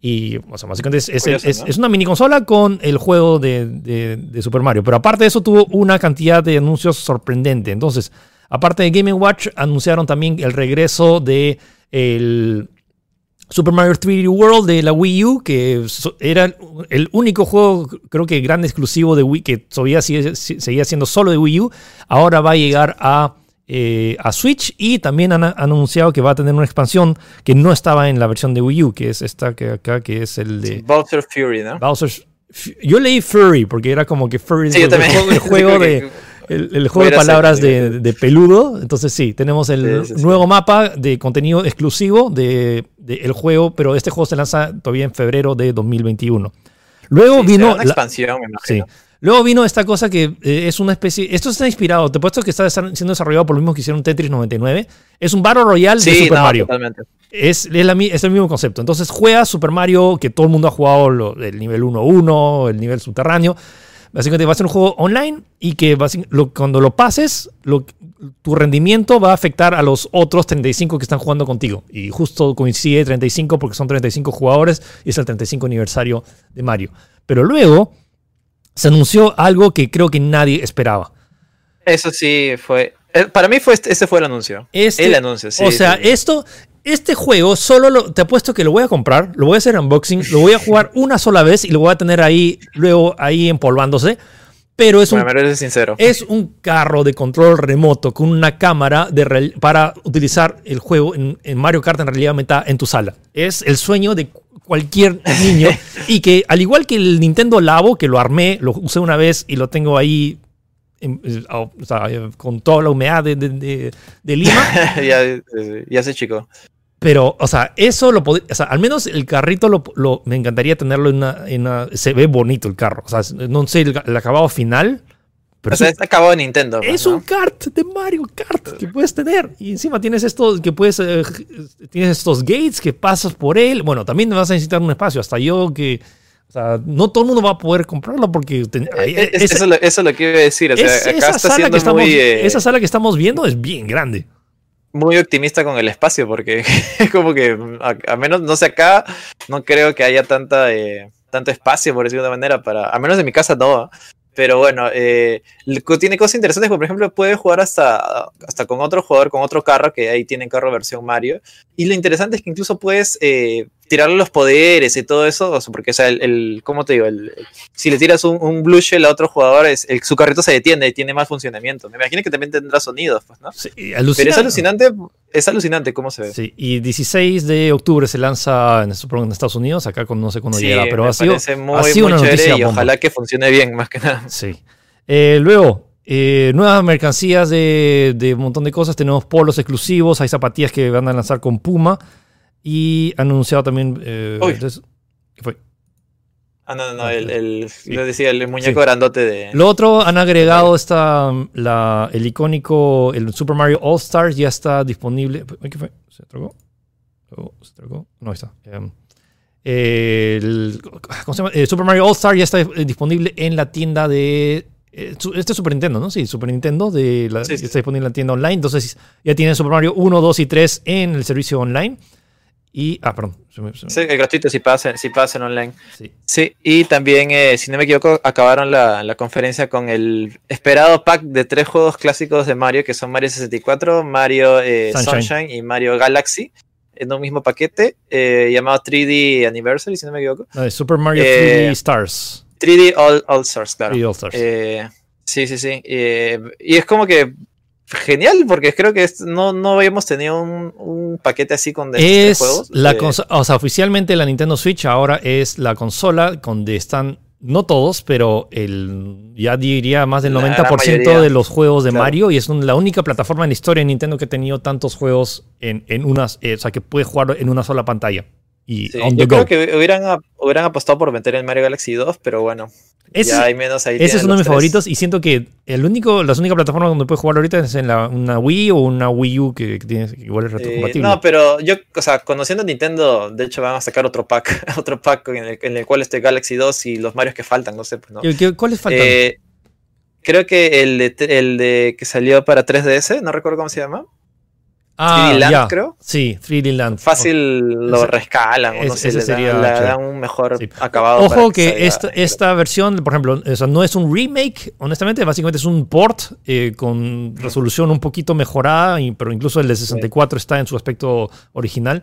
Speaker 1: Y, o sea, básicamente es, una mini consola con el juego de, de, Super Mario. Pero aparte de eso, tuvo una cantidad de anuncios sorprendente. Entonces, aparte de Game Watch, anunciaron también el regreso de el Super Mario 3D World de la Wii U, que era el único juego, creo que grande exclusivo de Wii, que todavía seguía siendo solo de Wii U. Ahora va a llegar a eh, a Switch y también han, anunciado que va a tener una expansión que no estaba en la versión de Wii U, que es esta que acá, que es el de...
Speaker 2: Bowser Fury, ¿no?
Speaker 1: yo leí Furry porque era como que Furry
Speaker 2: sí, el,
Speaker 1: juego, [LAUGHS] el, juego de... El, juego de palabras de, peludo. Entonces sí, tenemos el nuevo mapa de contenido exclusivo del de, el juego, pero este juego se lanza todavía en febrero de 2021. Luego vino...
Speaker 2: Una expansión, me imagino.
Speaker 1: Luego vino esta cosa que eh, es una especie. Esto está inspirado, te puesto que está siendo desarrollado por lo mismo que hicieron Tetris 99. Es un Battle Royale de Super Mario. Es, es, el mismo concepto. Entonces juega Super Mario, que todo el mundo ha jugado el nivel 1-1, el nivel subterráneo. Básicamente va a ser un juego online y que cuando lo pases, tu rendimiento va a afectar a los otros 35 que están jugando contigo. Y justo coincide 35 porque son 35 jugadores y es el 35 aniversario de Mario. Pero luego se anunció algo que creo que nadie esperaba.
Speaker 2: Eso sí fue. Eh, para mí fue este, ese fue el anuncio.
Speaker 1: Este,
Speaker 2: el anuncio, sí.
Speaker 1: O sea, esto, este juego solo lo, te apuesto que lo voy a comprar, lo voy a hacer unboxing, lo voy a jugar una sola vez y lo voy a tener ahí luego ahí empolvándose. Pero es un,
Speaker 2: sincero.
Speaker 1: es un carro de control remoto con una cámara de, para utilizar el juego en, en Mario Kart en realidad meta en tu sala. Es el sueño de cualquier niño [LAUGHS] y que al igual que el Nintendo Labo, que lo armé, lo usé una vez y lo tengo ahí eh, con toda la humedad de, de, Lima. [LAUGHS]
Speaker 2: ya, ya sé, chico.
Speaker 1: Pero, o sea, eso lo podría, o sea, al menos el carrito lo, me encantaría tenerlo en una, en una, se ve bonito el carro. O sea, no sé el acabado final,
Speaker 2: pero o sea, está acabado en Nintendo.
Speaker 1: Pues, es un kart de Mario Kart que puedes tener. Y encima tienes estos que puedes. Eh, tienes estos gates que pasas por él. Bueno, también vas a necesitar un espacio. Hasta yo que. O sea, no todo el mundo va a poder comprarlo porque.
Speaker 2: Eh, eso, es lo, que iba a decir. O sea, acá está sala que
Speaker 1: estamos,
Speaker 2: muy,
Speaker 1: eh, esa sala que estamos viendo es bien grande.
Speaker 2: Muy optimista con el espacio porque [LAUGHS] es como que, a, menos, no sé, acá no creo que haya tanta, tanto espacio, por decirlo de una manera, para. A menos en mi casa no. Pero bueno, eh, tiene cosas interesantes, por ejemplo, puede jugar hasta, hasta con otro jugador, con otro carro, que ahí tienen carro versión Mario. Y lo interesante es que incluso puedes eh, tirarle los poderes y todo eso, porque, o sea, el, el ¿cómo te digo? El, si le tiras un, un, blue shell a otro jugador, es, su carrito se detiene y tiene más funcionamiento. Me imagino que también tendrá sonidos, pues, ¿no?
Speaker 1: Sí,
Speaker 2: Pero es alucinante, es alucinante cómo se ve.
Speaker 1: Sí, y 16 de octubre se lanza en, Estados Unidos, acá con, no sé cuándo llegará, pero ha sido,
Speaker 2: muy, ha sido una noticia. Y ojalá que funcione bien, más que nada.
Speaker 1: Sí. Eh, luego, eh, nuevas mercancías de, de, un montón de cosas. Tenemos polos exclusivos, hay zapatillas que van a lanzar con Puma. Y anunciado también. Eh, ¿Qué fue?
Speaker 2: Ah, no, no, el, el decía, el muñeco grandote de.
Speaker 1: Lo otro, han agregado esta, la, el icónico, el Super Mario All Stars ya está disponible. ¿Qué fue? ¿Se trocó? ¿Se trocó? No, ahí está. Em, el, ¿Cómo se llama? El Super Mario All Stars ya está disponible en la tienda de eh, este es Super Nintendo, ¿no? Sí, Super Nintendo de la, está disponible en la tienda online. Entonces ya tienen Super Mario 1, 2 y 3 en el servicio online. Y, ah, perdón.
Speaker 2: Sí, es gratuito si pasan, si pasan online. Sí. sí y también, eh, si no me equivoco, acabaron la, la, conferencia con el esperado pack de tres juegos clásicos de Mario, que son Mario 64, Mario eh, Sunshine. y Mario Galaxy, en un mismo paquete, eh, llamado 3D Anniversary, si no me equivoco.
Speaker 1: No, Super Mario 3D Stars.
Speaker 2: 3D All, All Stars, claro. 3D All Stars. sí, sí, sí. y es como que genial, porque creo que no, no habíamos tenido un, paquete así con
Speaker 1: de es juegos. La eh, o sea, oficialmente la Nintendo Switch ahora es la consola donde están, no todos, pero el ya diría más del 90% de los juegos de Mario y es la única plataforma en la historia de Nintendo que ha tenido tantos juegos en, en unas, eh, o sea, que puede jugar en una sola pantalla. Y
Speaker 2: Sí,
Speaker 1: on
Speaker 2: yo creo que hubieran, hubieran apostado por meter el Mario Galaxy 2, pero bueno.
Speaker 1: Ese-
Speaker 2: ya hay menos ahí.
Speaker 1: Ese es uno de mis
Speaker 2: tres.
Speaker 1: favoritos y siento que el único, las únicas plataformas donde puedes jugar ahorita es en la, una Wii o una Wii U que, que tienes, igual es
Speaker 2: Eh,
Speaker 1: retrocompatible.
Speaker 2: no, pero yo, o sea, conociendo a Nintendo, de hecho van a sacar otro pack, [LAUGHS] otro pack en el, en el cual esté Galaxy 2 y los Marios que faltan, no sé, pues no.
Speaker 1: ¿Qué- qué- ¿Cuáles faltan?
Speaker 2: Eh, creo que el de, el de que salió para 3DS, no recuerdo cómo se llama.
Speaker 1: Ah,
Speaker 2: 3D Land, creo.
Speaker 1: Sí, 3D Land.
Speaker 2: Fácil lo rescalan, o no sé, le dan-
Speaker 1: sería
Speaker 2: le dan un mejor
Speaker 1: Sí.
Speaker 2: acabado.
Speaker 1: Ojo que esta, esta versión, por ejemplo, o sea, no es un remake, honestamente, básicamente es un port eh, con resolución un poquito mejorada, y- pero incluso el de 64 está en su aspecto original.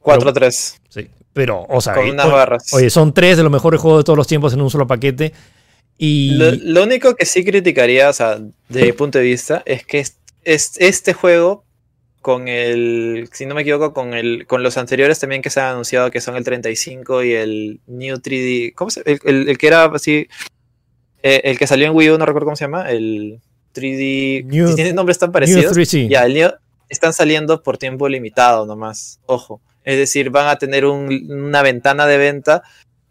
Speaker 2: 4-3,
Speaker 1: Sí. Pero, o sea,
Speaker 2: con unas
Speaker 1: o-
Speaker 2: barras.
Speaker 1: oye, son tres de los mejores juegos de todos los tiempos en un solo paquete. Y
Speaker 2: Lo, lo único que sí criticaría, o sea, de mi punto de vista, es que es, es- este juego, con el, si no me equivoco, con el, con los anteriores también que se han anunciado, que son el 35 y el New 3D, ¿cómo se el, el- el que era así, eh, el que salió en Wii U, no recuerdo cómo se llama, el 3D,
Speaker 1: New-
Speaker 2: si tienen nombres tan
Speaker 1: New
Speaker 2: parecidos,
Speaker 1: 3D.
Speaker 2: ya, el New- están saliendo por tiempo limitado nomás, ojo. Es decir, van a tener un- una ventana de venta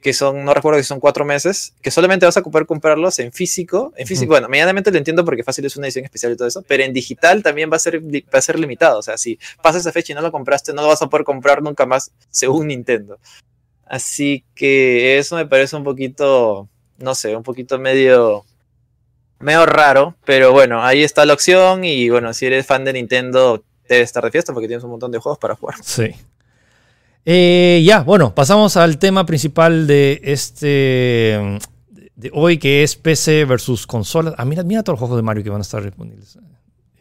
Speaker 2: que son, no recuerdo si son cuatro meses, que solamente vas a poder comprarlos en físico. En físico, bueno, medianamente lo entiendo porque fácil es una edición especial y todo eso, pero en digital también va a ser, va a ser limitado. O sea, si pasa esa fecha y no lo compraste, no lo vas a poder comprar nunca más, según Nintendo. Así que eso me parece un poquito, no sé, un poquito medio, medio raro, pero bueno, ahí está la opción y bueno, si eres fan de Nintendo, debes estar de fiesta porque tienes un montón de juegos para jugar.
Speaker 1: Sí. Eh, ya, bueno, pasamos al tema principal de este de hoy, que es PC versus consolas. Ah, mira, mira todos los juegos de Mario que van a estar disponibles.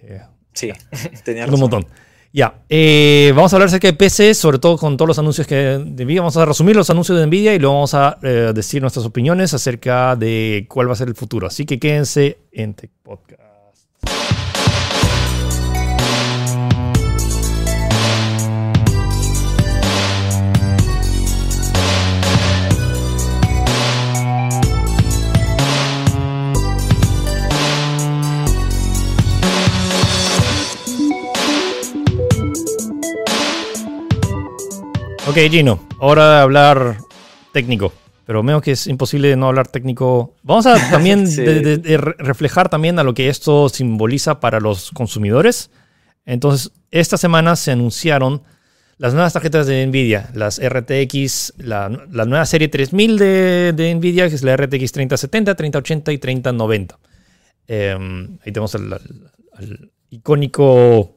Speaker 1: Eh,
Speaker 2: Sí, [LAUGHS] tenía
Speaker 1: un
Speaker 2: razón.
Speaker 1: montón. Ya, eh, vamos a hablar acerca de PC, sobre todo con todos los anuncios que de Nvidia. Vamos a resumir los anuncios de Nvidia y luego vamos a eh, decir nuestras opiniones acerca de cuál va a ser el futuro. Así que quédense en Tech Podcast. Ok, Gino, hora de hablar técnico. Pero veo que es imposible no hablar técnico. Vamos a también [LAUGHS]
Speaker 2: Sí.
Speaker 1: de- de- de re- reflejar también a lo que esto simboliza para los consumidores. Entonces, esta semana se anunciaron las nuevas tarjetas de Nvidia, las RTX, la, la nueva serie 3000 de, de Nvidia, que es la RTX 3070, 3080 y 3090. Eh, ahí tenemos al, al- al icónico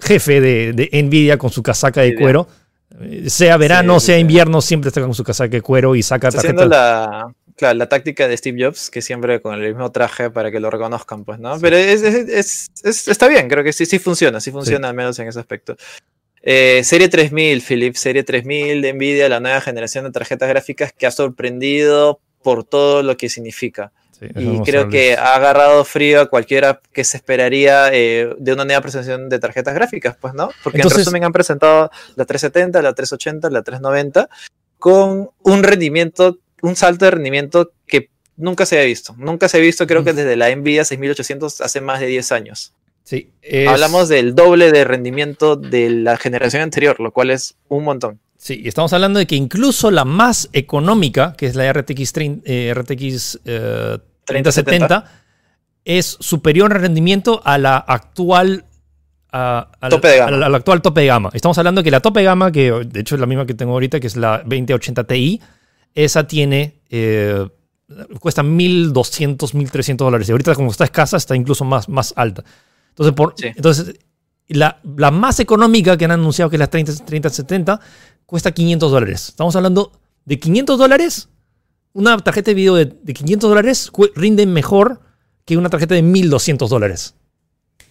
Speaker 1: jefe de, de Nvidia con su casaca de cuero. Eh, Sea verano,
Speaker 2: sí,
Speaker 1: sea
Speaker 2: sí.
Speaker 1: invierno, siempre está con su casaca de cuero y saca
Speaker 2: Está haciendo
Speaker 1: tarjetas.
Speaker 2: la, claro, la táctica de Steve Jobs, que siempre con el mismo traje para que lo reconozcan, pues, ¿no? Pero es, es- es- es- está bien, creo que sí, sí funciona, sí funciona al menos en ese aspecto. Eh, serie 3000, Philip, serie 3000 de Nvidia, la nueva generación de tarjetas gráficas que ha sorprendido por todo lo que significa.
Speaker 1: Sí,
Speaker 2: Y creo que ha agarrado frío a cualquiera que se esperaría eh, de una nueva presentación de tarjetas gráficas, pues, ¿no? Porque
Speaker 1: Entonces-
Speaker 2: en resumen han presentado la 370, la 380, la 390 con un rendimiento, un salto de rendimiento que nunca se había visto. Nunca se ha visto, creo que desde la Nvidia 6800 hace más de 10 años.
Speaker 1: Sí, es-
Speaker 2: Hablamos del doble de rendimiento de la generación anterior, lo cual es un montón.
Speaker 1: Sí, y estamos hablando de que incluso la más económica, que es la RTX, 30, eh, RTX eh, 3070, es superior en rendimiento a la actual. a-
Speaker 2: Tope de gama.
Speaker 1: al- al actual tope de gama. Estamos hablando que la tope de gama, que de hecho es la misma que tengo ahorita, que es la 2080 Ti, esa tiene. eh, cuesta 1.200, 1.300 dólares. Y ahorita, como está escasa, está incluso más, más alta. Entonces, por,
Speaker 2: Sí.
Speaker 1: entonces la, la más económica que han anunciado, que es la 30, 3070, cuesta 500 dólares. Estamos hablando de 500 dólares. Una tarjeta de video de, de 500 dólares rinde mejor que una tarjeta de 1200 dólares.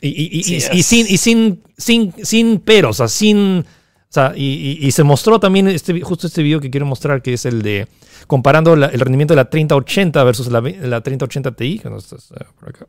Speaker 1: Y, y- y-
Speaker 2: Sí,
Speaker 1: y- sin, y sin, sin, sin peros, o sea, sin. O sea, y, se mostró también este, justo este video que quiero mostrar, que es el de comparando la- el rendimiento de la 3080 versus la, la 3080 Ti. que no está, eh, por acá.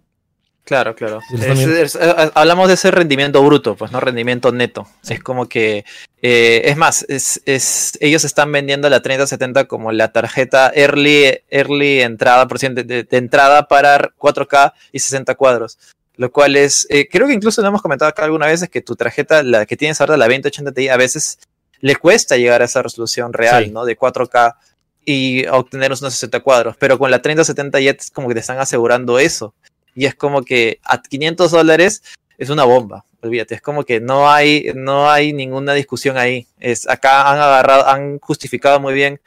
Speaker 2: Claro, claro. Es- es- eh, hablamos de ese rendimiento bruto, pues no rendimiento neto. Es como que, eh, es más, es, es- ellos están vendiendo la 3070 como la tarjeta early, early entrada, por ciento de, de entrada para 4K y 60 cuadros. Lo cual es, eh, creo que incluso lo hemos comentado acá alguna vez, es que tu tarjeta, la que tienes ahora, la 2080 Ti, a veces le cuesta llegar a esa resolución real,
Speaker 1: Sí.
Speaker 2: ¿no? De 4K y obtener unos 60 cuadros. Pero con la 3070 ya es como que te están asegurando eso. Y es como que a 500 dólares es una bomba. Olvídate, es como que no hay, no hay ninguna discusión ahí. Es, acá han agarrado, han justificado muy bien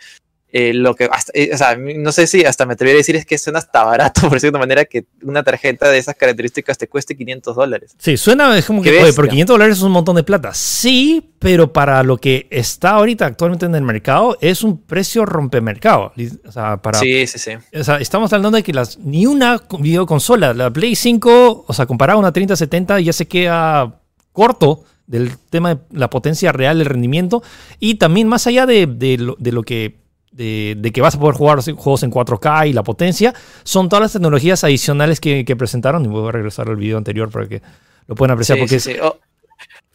Speaker 2: eh, lo que, hasta- eh, o sea, no sé si hasta me atrevería a decir es que suena hasta barato, [LAUGHS] por decirlo de una manera, que una tarjeta de esas características te cueste 500 dólares.
Speaker 1: Sí, suena es como que, oye, pero 500 dólares es un montón de plata. Sí, pero para lo que está ahorita actualmente en el mercado, es un precio rompemercado. O sea, para,
Speaker 2: Sí, sí, sí.
Speaker 1: o sea, estamos hablando de que las, ni una videoconsola, la Play 5, o sea, comparada a una 3070, ya se queda corto del tema de la potencia real, el rendimiento. Y también más allá de, de lo, de lo que. De, de que vas a poder jugar juegos en 4K y la potencia, son todas las tecnologías adicionales que, que presentaron. Y voy a regresar al video anterior para que lo puedan apreciar.
Speaker 2: Sí,
Speaker 1: porque
Speaker 2: sí,
Speaker 1: es-
Speaker 2: sí. Oh,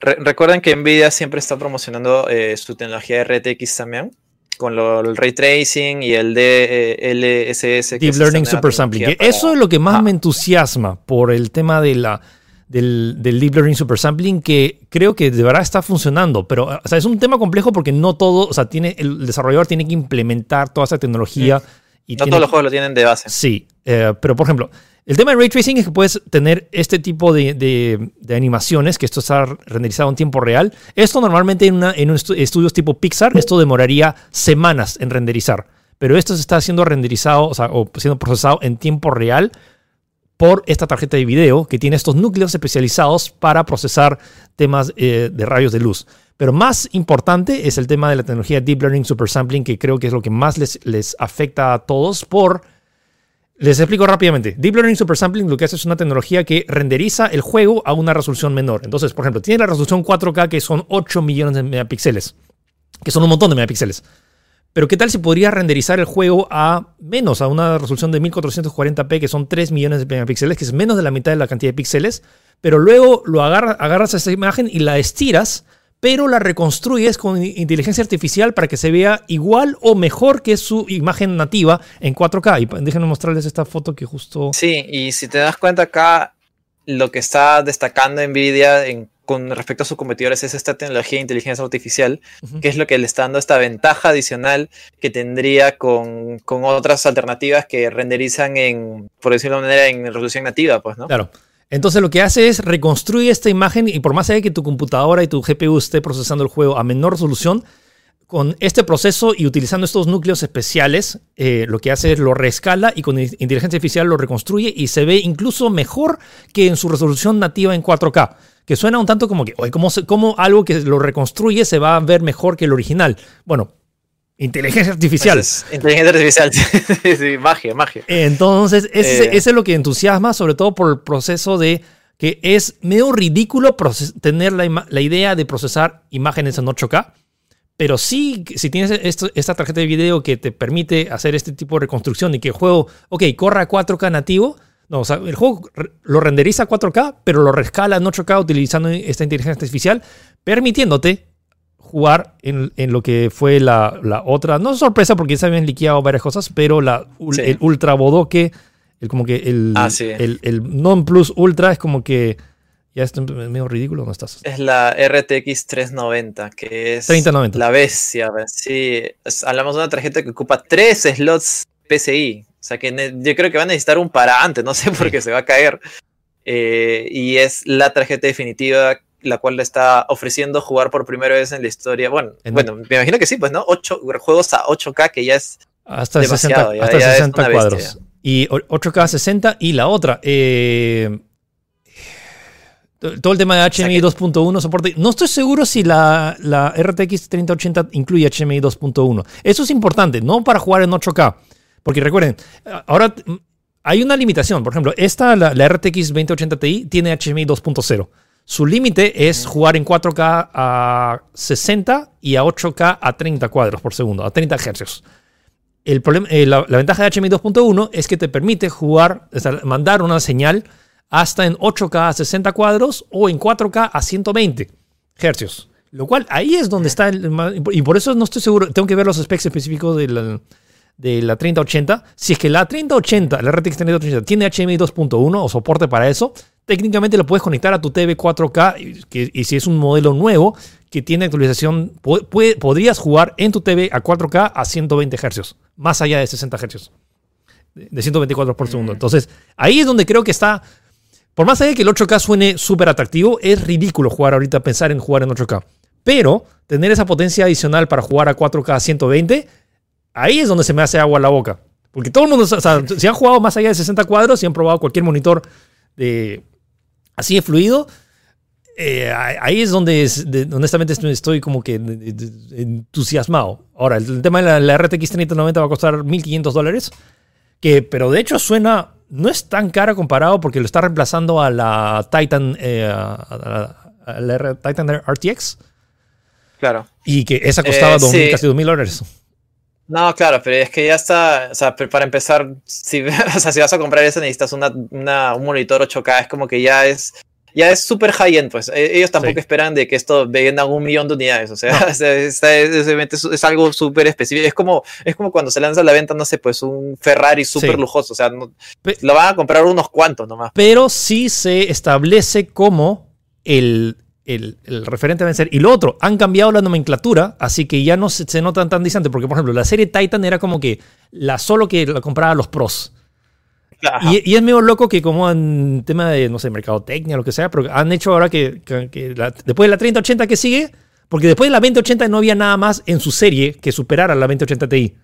Speaker 2: re- recuerden que Nvidia siempre está promocionando eh, su tecnología RTX también, con lo- el ray tracing y el DLSS. que
Speaker 1: Deep Learning Super Sampling. eso es lo que más me entusiasma por el tema de la, del, del Deep Learning Super Sampling, que creo que de verdad está funcionando. Pero o sea, es un tema complejo porque no todo, o sea, tiene, el desarrollador tiene que implementar toda esa tecnología. Y
Speaker 2: No
Speaker 1: tiene-
Speaker 2: todos los juegos lo tienen de base.
Speaker 1: Sí, eh, pero por ejemplo, el tema de ray tracing es que puedes tener este tipo de, de- de animaciones, que esto está renderizado en tiempo real. Esto normalmente en, una- en un estu- estudios tipo Pixar, esto demoraría semanas en renderizar. Pero esto se está siendo renderizado, o sea, o siendo procesado en tiempo real por esta tarjeta de video que tiene estos núcleos especializados para procesar temas eh, de rayos de luz. Pero más importante es el tema de la tecnología Deep Learning Super Sampling, que creo que es lo que más les, les afecta a todos por... Les explico rápidamente. Deep Learning Super Sampling lo que hace es una tecnología que renderiza el juego a una resolución menor. Entonces, por ejemplo, tiene la resolución 4K que son 8 millones de megapíxeles, que son un montón de megapíxeles. Pero ¿qué tal si podría renderizar el juego a menos, a una resolución de 1440p, que son 3 millones de megapíxeles, que es menos de la mitad de la cantidad de píxeles? Pero luego lo agarra- agarras a esa imagen y la estiras, pero la reconstruyes con inteligencia artificial para que se vea igual o mejor que su imagen nativa en 4K. Y pa- déjenme mostrarles esta foto que justo...
Speaker 2: Sí, y si te das cuenta acá, lo que está destacando Nvidia en- con respecto a sus competidores es esta tecnología de inteligencia artificial, que es lo que le está dando esta ventaja adicional que tendría con, con otras alternativas que renderizan en, por decirlo de una manera, en resolución nativa, pues, ¿no?
Speaker 1: Claro. Entonces lo que hace es reconstruye esta imagen y por más allá de que tu computadora y tu GPU esté procesando el juego a menor resolución, con este proceso y utilizando estos núcleos especiales, eh, lo que hace es lo rescala y con in- inteligencia artificial lo reconstruye y se ve incluso mejor que en su resolución nativa en 4K. Que suena un tanto como que, oye, ¿cómo, cómo algo que lo reconstruye se va a ver mejor que el original? Bueno, inteligencia artificial.
Speaker 2: Entonces, inteligencia artificial, [LAUGHS] sí, sí, magia, magia.
Speaker 1: Entonces, ese,
Speaker 2: Eh.
Speaker 1: ese es lo que entusiasma, sobre todo por el proceso de que es medio ridículo tener la, la idea de procesar imágenes en 8K, pero sí, si tienes esto- esta tarjeta de video que te permite hacer este tipo de reconstrucción y que el juego, ok, corra a 4K nativo, no, o sea, el juego lo renderiza a 4K, pero lo rescala en 8K utilizando esta inteligencia artificial, permitiéndote jugar en, en lo que fue la, la otra, no sorpresa porque ya se habían liqueado varias cosas, pero la,
Speaker 2: Sí.
Speaker 1: el ultra bodoque, el como que el,
Speaker 2: Ah, sí.
Speaker 1: el, el non plus ultra es como que ya es medio ridículo, ¿no estás?
Speaker 2: Es la RTX 390, que es
Speaker 1: 3090.
Speaker 2: la bestia. Sí, hablamos de una tarjeta que ocupa tres slots PCI. O sea que yo creo que va a necesitar un para antes, no sé por qué se va a caer. Eh, y es la tarjeta definitiva, la cual le está ofreciendo jugar por primera vez en la historia. Bueno,
Speaker 1: En-
Speaker 2: bueno me imagino que sí, pues, ¿no? Ocho, juegos a 8K, que ya es
Speaker 1: Hasta
Speaker 2: demasiado,
Speaker 1: 60,
Speaker 2: ya-
Speaker 1: hasta
Speaker 2: ya es
Speaker 1: 60
Speaker 2: una
Speaker 1: cuadros.
Speaker 2: bestia.
Speaker 1: Y o- 8K 60 y la otra. eh, todo el tema de HMI 2.1 soporte. No estoy seguro si la, la RTX 3080 incluye HMI 2.1. Eso es importante, no para jugar en 8K. Porque recuerden, ahora mm, hay una limitación. Por ejemplo, esta, la, la RTX 2080 Ti, tiene HMI 2.0. Su límite es jugar en 4K a 60 y a 8K a 30 cuadros por segundo, a 30 Hz. El problema, eh, la, la ventaja de HMI 2.1 es que te permite jugar, o sea, mandar una señal hasta en 8K a 60 cuadros o en 4K a 120 Hz. Lo cual ahí es donde está el y por eso no estoy seguro, tengo que ver los specs específicos de la, de la 3080. Si es que la 3080, la RTX 3080 tiene HMI 2.1 o soporte para eso, técnicamente lo puedes conectar a tu TV 4K y, que- y si es un modelo nuevo, que tiene actualización, podrías jugar en tu TV a 4K a 120 Hz, más allá de 60 Hz, de 124 por segundo. Mm. Entonces, ahí es donde creo que está, por más allá que el 8K suene súper atractivo, es ridículo jugar ahorita, pensar en jugar en 8K. Pero tener esa potencia adicional para jugar a 4K a 120, ahí es donde se me hace agua la boca. Porque todo el mundo, o sea, si han jugado más allá de 60 cuadros, si han probado cualquier monitor de, así de fluido, eh, ahí es donde, honestamente estoy como que entusiasmado. Ahora, el, tema de la, RTX 3090 va a costar 1.500 dólares, que, pero de hecho suena, no es tan cara comparado porque lo está reemplazando a la Titan, eh, a, la, Titan RTX.
Speaker 2: Claro.
Speaker 1: Y que esa costaba eh, casi 2.000 dólares.
Speaker 2: No, claro, pero es que ya está, o sea, para empezar, si, [LAUGHS] o sea, si vas a comprar eso necesitas una, un monitor 8K, es como que ya es ya es súper high-end, pues. E, ellos tampoco esperan de que esto venda un millón de unidades, o sea, [LAUGHS] es, algo súper específico. Es como, es como cuando se lanza a la venta, no sé, pues un Ferrari súper lujoso, o sea, lo van a comprar unos cuantos nomás.
Speaker 1: Pero sí se establece como el el, referente a vencer. Y lo otro, han cambiado la nomenclatura, así que ya no se, se, notan tan distantes. Porque, por ejemplo, la serie Titan era como que la solo que la compraba los pros. Y, es medio loco que como en tema de, no sé, mercadotecnia, lo que sea, pero han hecho ahora que, después de la 3080 que sigue, porque después de la 2080 no había nada más en su serie que superara la 2080 Ti.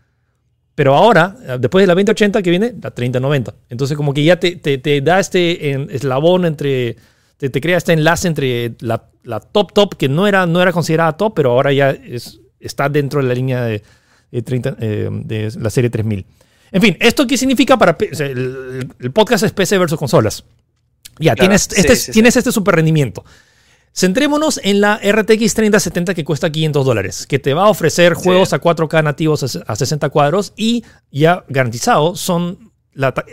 Speaker 1: Pero ahora, después de la 2080 que viene, la 3090. Entonces como que ya te, te da este eslabón entre te, crea este enlace entre la, top top, que no era, no era considerada top, pero ahora ya es, está dentro de la línea de, 30, eh, de la serie 3000. En fin, ¿esto qué significa para... El, podcast es PC versus consolas. Ya, tienes, este, tienes este super rendimiento. Centrémonos en la RTX 3070 que cuesta 500 dólares, que te va a ofrecer juegos a 4K nativos a 60 cuadros y ya garantizado son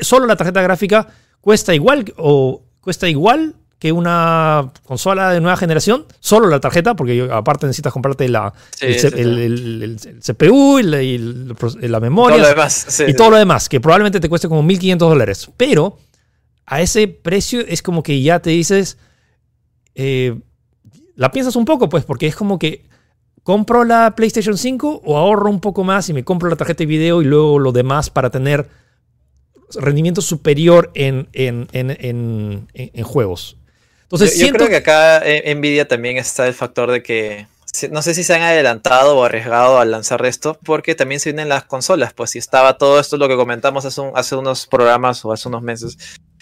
Speaker 1: solo la tarjeta gráfica cuesta igual o cuesta igual que una consola de nueva generación, solo la tarjeta, porque aparte necesitas comprarte la, el, CPU y la, memoria y todo lo demás, que probablemente te cueste como 1.500 dólares. Pero a ese precio es como que ya te dices, eh, la piensas un poco, pues, porque es como que compro la PlayStation 5 o ahorro un poco más y me compro la tarjeta de video y luego lo demás para tener rendimiento superior en, en, en, en juegos.
Speaker 2: Entonces, yo, creo que acá en Nvidia también está el factor de que no sé si se han adelantado o arriesgado al lanzar esto, porque también se vienen las consolas. Pues si estaba todo esto, lo que comentamos hace, hace unos programas o hace unos meses,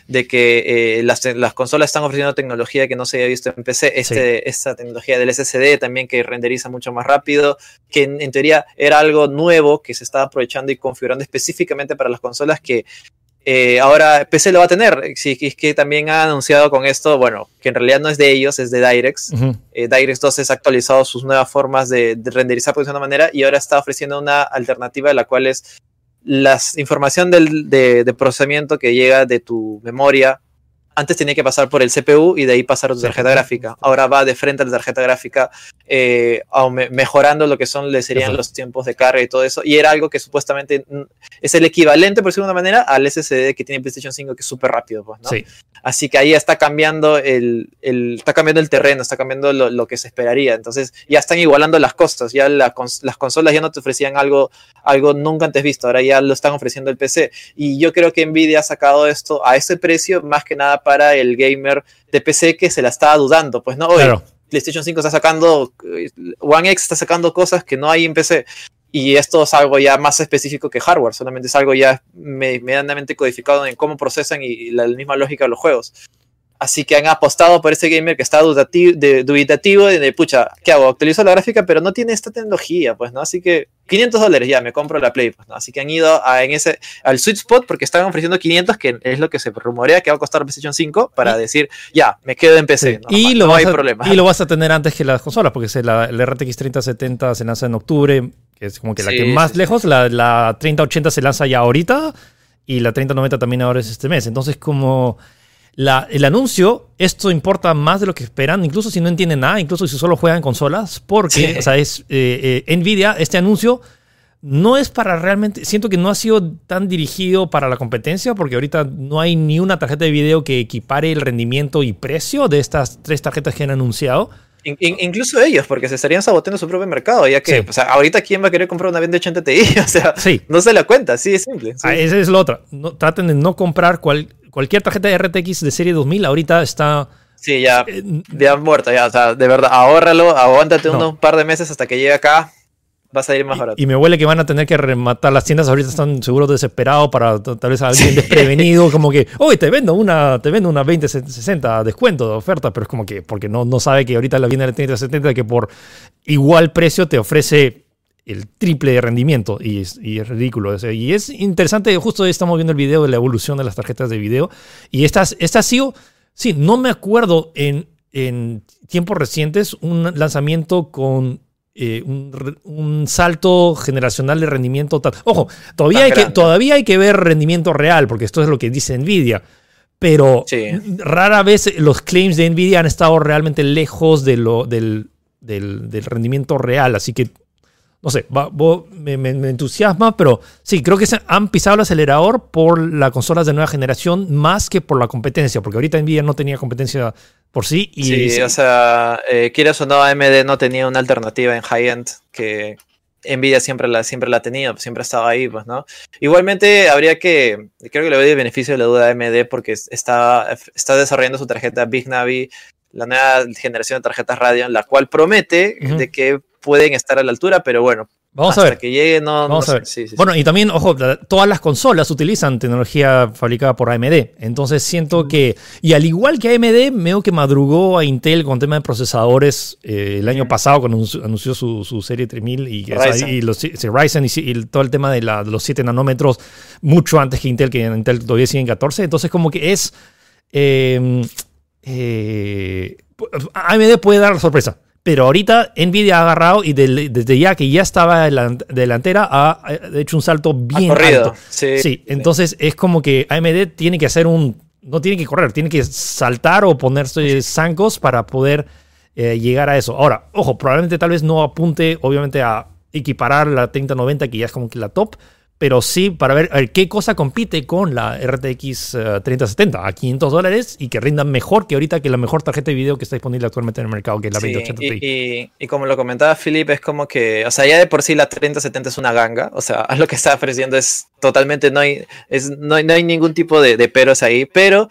Speaker 2: de que eh, las, las, consolas están ofreciendo tecnología que no se había visto en PC. Este, Esta tecnología del SSD también que renderiza mucho más rápido, que en, teoría era algo nuevo que se estaba aprovechando y configurando específicamente para las consolas que eh, ahora PC lo va a tener. Sí, es que también ha anunciado con esto, bueno, que en realidad no es de ellos, es de DirectX. Eh, DirectX 2 ha actualizado sus nuevas formas de, renderizar de una manera y ahora está ofreciendo una alternativa de la cual es la información del, de procesamiento que llega de tu memoria antes tenía que pasar por el CPU y de ahí pasar a tu tarjeta gráfica. Ahora va de frente a la tarjeta gráfica, eh, mejorando lo que son, le serían los tiempos de carga y todo eso. Y era algo que supuestamente es el equivalente, por decirlo de una manera, al SSD que tiene PlayStation 5, que es súper rápido. Pues, ¿no? Así que ahí está cambiando el, está cambiando el terreno, está cambiando lo, que se esperaría. Entonces ya están igualando las costas. Ya las consolas ya no te ofrecían algo, algo nunca antes visto. Ahora ya lo están ofreciendo el PC. Y yo creo que Nvidia ha sacado esto a ese precio más que nada para el gamer de PC que se la estaba dudando, pues no, PlayStation 5 está sacando, eh, One X está sacando cosas que no hay en PC. Y esto es algo ya más específico que hardware, solamente es algo ya medianamente codificado en cómo procesan y la misma lógica de los juegos. Así que han apostado por ese gamer que está dudativo, de, dubitativo de, pucha, ¿qué hago? Utilizo la gráfica, pero no tiene esta tecnología, pues, ¿no? Así que 500 dólares ya, me compro la Play, pues, ¿no? Así que han ido a, en ese, al sweet spot porque estaban ofreciendo 500, que es lo que se rumorea que va a costar PlayStation 5, para decir, ya, me quedo en PC.
Speaker 1: y, lo hay problema. y lo vas a tener antes que las consolas, porque la, la RTX 3070 se lanza en octubre, que es como que la que más lejos, la, la 3080 se lanza ya ahorita, y la 3090 también ahora es este mes. Entonces, como el anuncio, esto importa más de lo que esperan, incluso si no entienden nada, incluso si solo juegan consolas, porque, o sea, es eh, eh, Nvidia, este anuncio no es para realmente, siento que no ha sido tan dirigido para la competencia, porque ahorita no hay ni una tarjeta de video que equipare el rendimiento y precio de estas tres tarjetas que han anunciado.
Speaker 2: incluso ellos, porque se estarían saboteando su propio mercado, ya que, o sea, ahorita quién va a querer comprar una 2080 Ti, [LAUGHS] o sea, no se la cuenta, sí, es simple.
Speaker 1: Ah, esa es la otra. No, traten de no comprar cualquier tarjeta de RTX de serie 2000, ahorita está...
Speaker 2: Sí, ya, eh, ya muerto, ya, o sea, de verdad, ahórralo, aguántate unos par de meses hasta que llegue acá, vas a ir más barato.
Speaker 1: Y, me huele que van a tener que rematar las tiendas. Ahorita están seguros desesperados para tal vez alguien desprevenido, como que, [LAUGHS] hoy te vendo una, te vendo una 2060 descuento de oferta, pero es como que, porque no, no sabe que ahorita la viene la 3070 que por igual precio te ofrece el triple de rendimiento y es, ridículo. y es interesante, justo estamos viendo el video de la evolución de las tarjetas de video y estas, esta ha sido, sí, no me acuerdo en, en tiempos recientes un lanzamiento con eh, un, salto generacional de rendimiento. Ojo, todavía hay, que, todavía hay que ver rendimiento real, porque esto es lo que dice Nvidia. Pero rara vez los claims de Nvidia han estado realmente lejos de lo, del, del, del rendimiento real. Así que no sé, me, entusiasma, pero sí, creo que se han pisado el acelerador por las consolas de nueva generación más que por la competencia, porque ahorita Nvidia no tenía competencia por sí.
Speaker 2: Y sí, o sea, eh, quieras o no, AMD no tenía una alternativa en high-end que Nvidia siempre la, siempre la ha tenido, siempre ha estado ahí, pues, ¿no? Igualmente, habría que, creo que le doy el beneficio de la duda a AMD porque está, está desarrollando su tarjeta Big Navi, la nueva generación de tarjetas Radeon, la cual promete de que pueden estar a la altura, pero bueno.
Speaker 1: Vamos a ver.
Speaker 2: que llegue, no.
Speaker 1: Vamos a ver. bueno, y también, ojo, todas las consolas utilizan tecnología fabricada por AMD. Entonces siento que. Y al igual que AMD, veo que madrugó a Intel con tema de procesadores eh, el año pasado, cuando anunció su, serie 3000 y, Ryzen. y, los, Ryzen y, todo el tema de, los 7 nanómetros, mucho antes que Intel, que Intel todavía sigue en 14. Entonces, como que es. Eh, eh, AMD puede dar la sorpresa. Pero ahorita Nvidia ha agarrado y desde ya que ya estaba en la delantera ha hecho un salto bien alto. Sí, entonces es como que AMD tiene que hacer un no tiene que correr, tiene que saltar o ponerse zancos para poder eh, llegar a eso. Ahora, ojo, probablemente tal vez no apunte obviamente a equiparar la 3090 que ya es como que la top, pero sí para ver, qué cosa compite con la RTX 3070 eh, a 500 dólares y que rindan mejor que ahorita que la mejor tarjeta de video que está disponible actualmente en el mercado, que es la 2080
Speaker 2: Ti. Y, como lo comentaba Philip, es como que, o sea, ya de por sí la 3070 es una ganga, o sea, [LAUGHS] lo que está ofreciendo es totalmente, no hay, es, no, hay, no hay ningún tipo de, de peros ahí, pero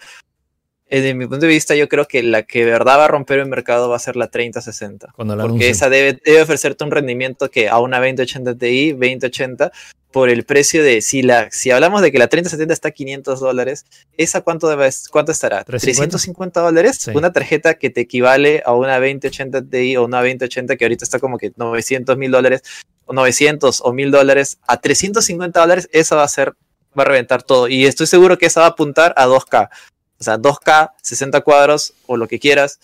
Speaker 2: desde mi punto de vista, yo creo que la que de verdad va a romper el mercado va a ser la 3060. porque esa debe, debe, ofrecerte un rendimiento que a una 2080 Ti, 2080, por el precio de, si, la, si hablamos de que la 3070 está a 500 dólares, ¿esa cuánto, debe, cuánto estará? 350 dólares. Una tarjeta que te equivale a una 2080 Ti o una 2080 que ahorita está como que 900 mil dólares, o 900 o 1000 dólares, a 350 dólares, esa va a ser, va a reventar todo. Y estoy seguro que esa va a apuntar a 2K. O sea, 2K, 60 cuadros o lo que quieras.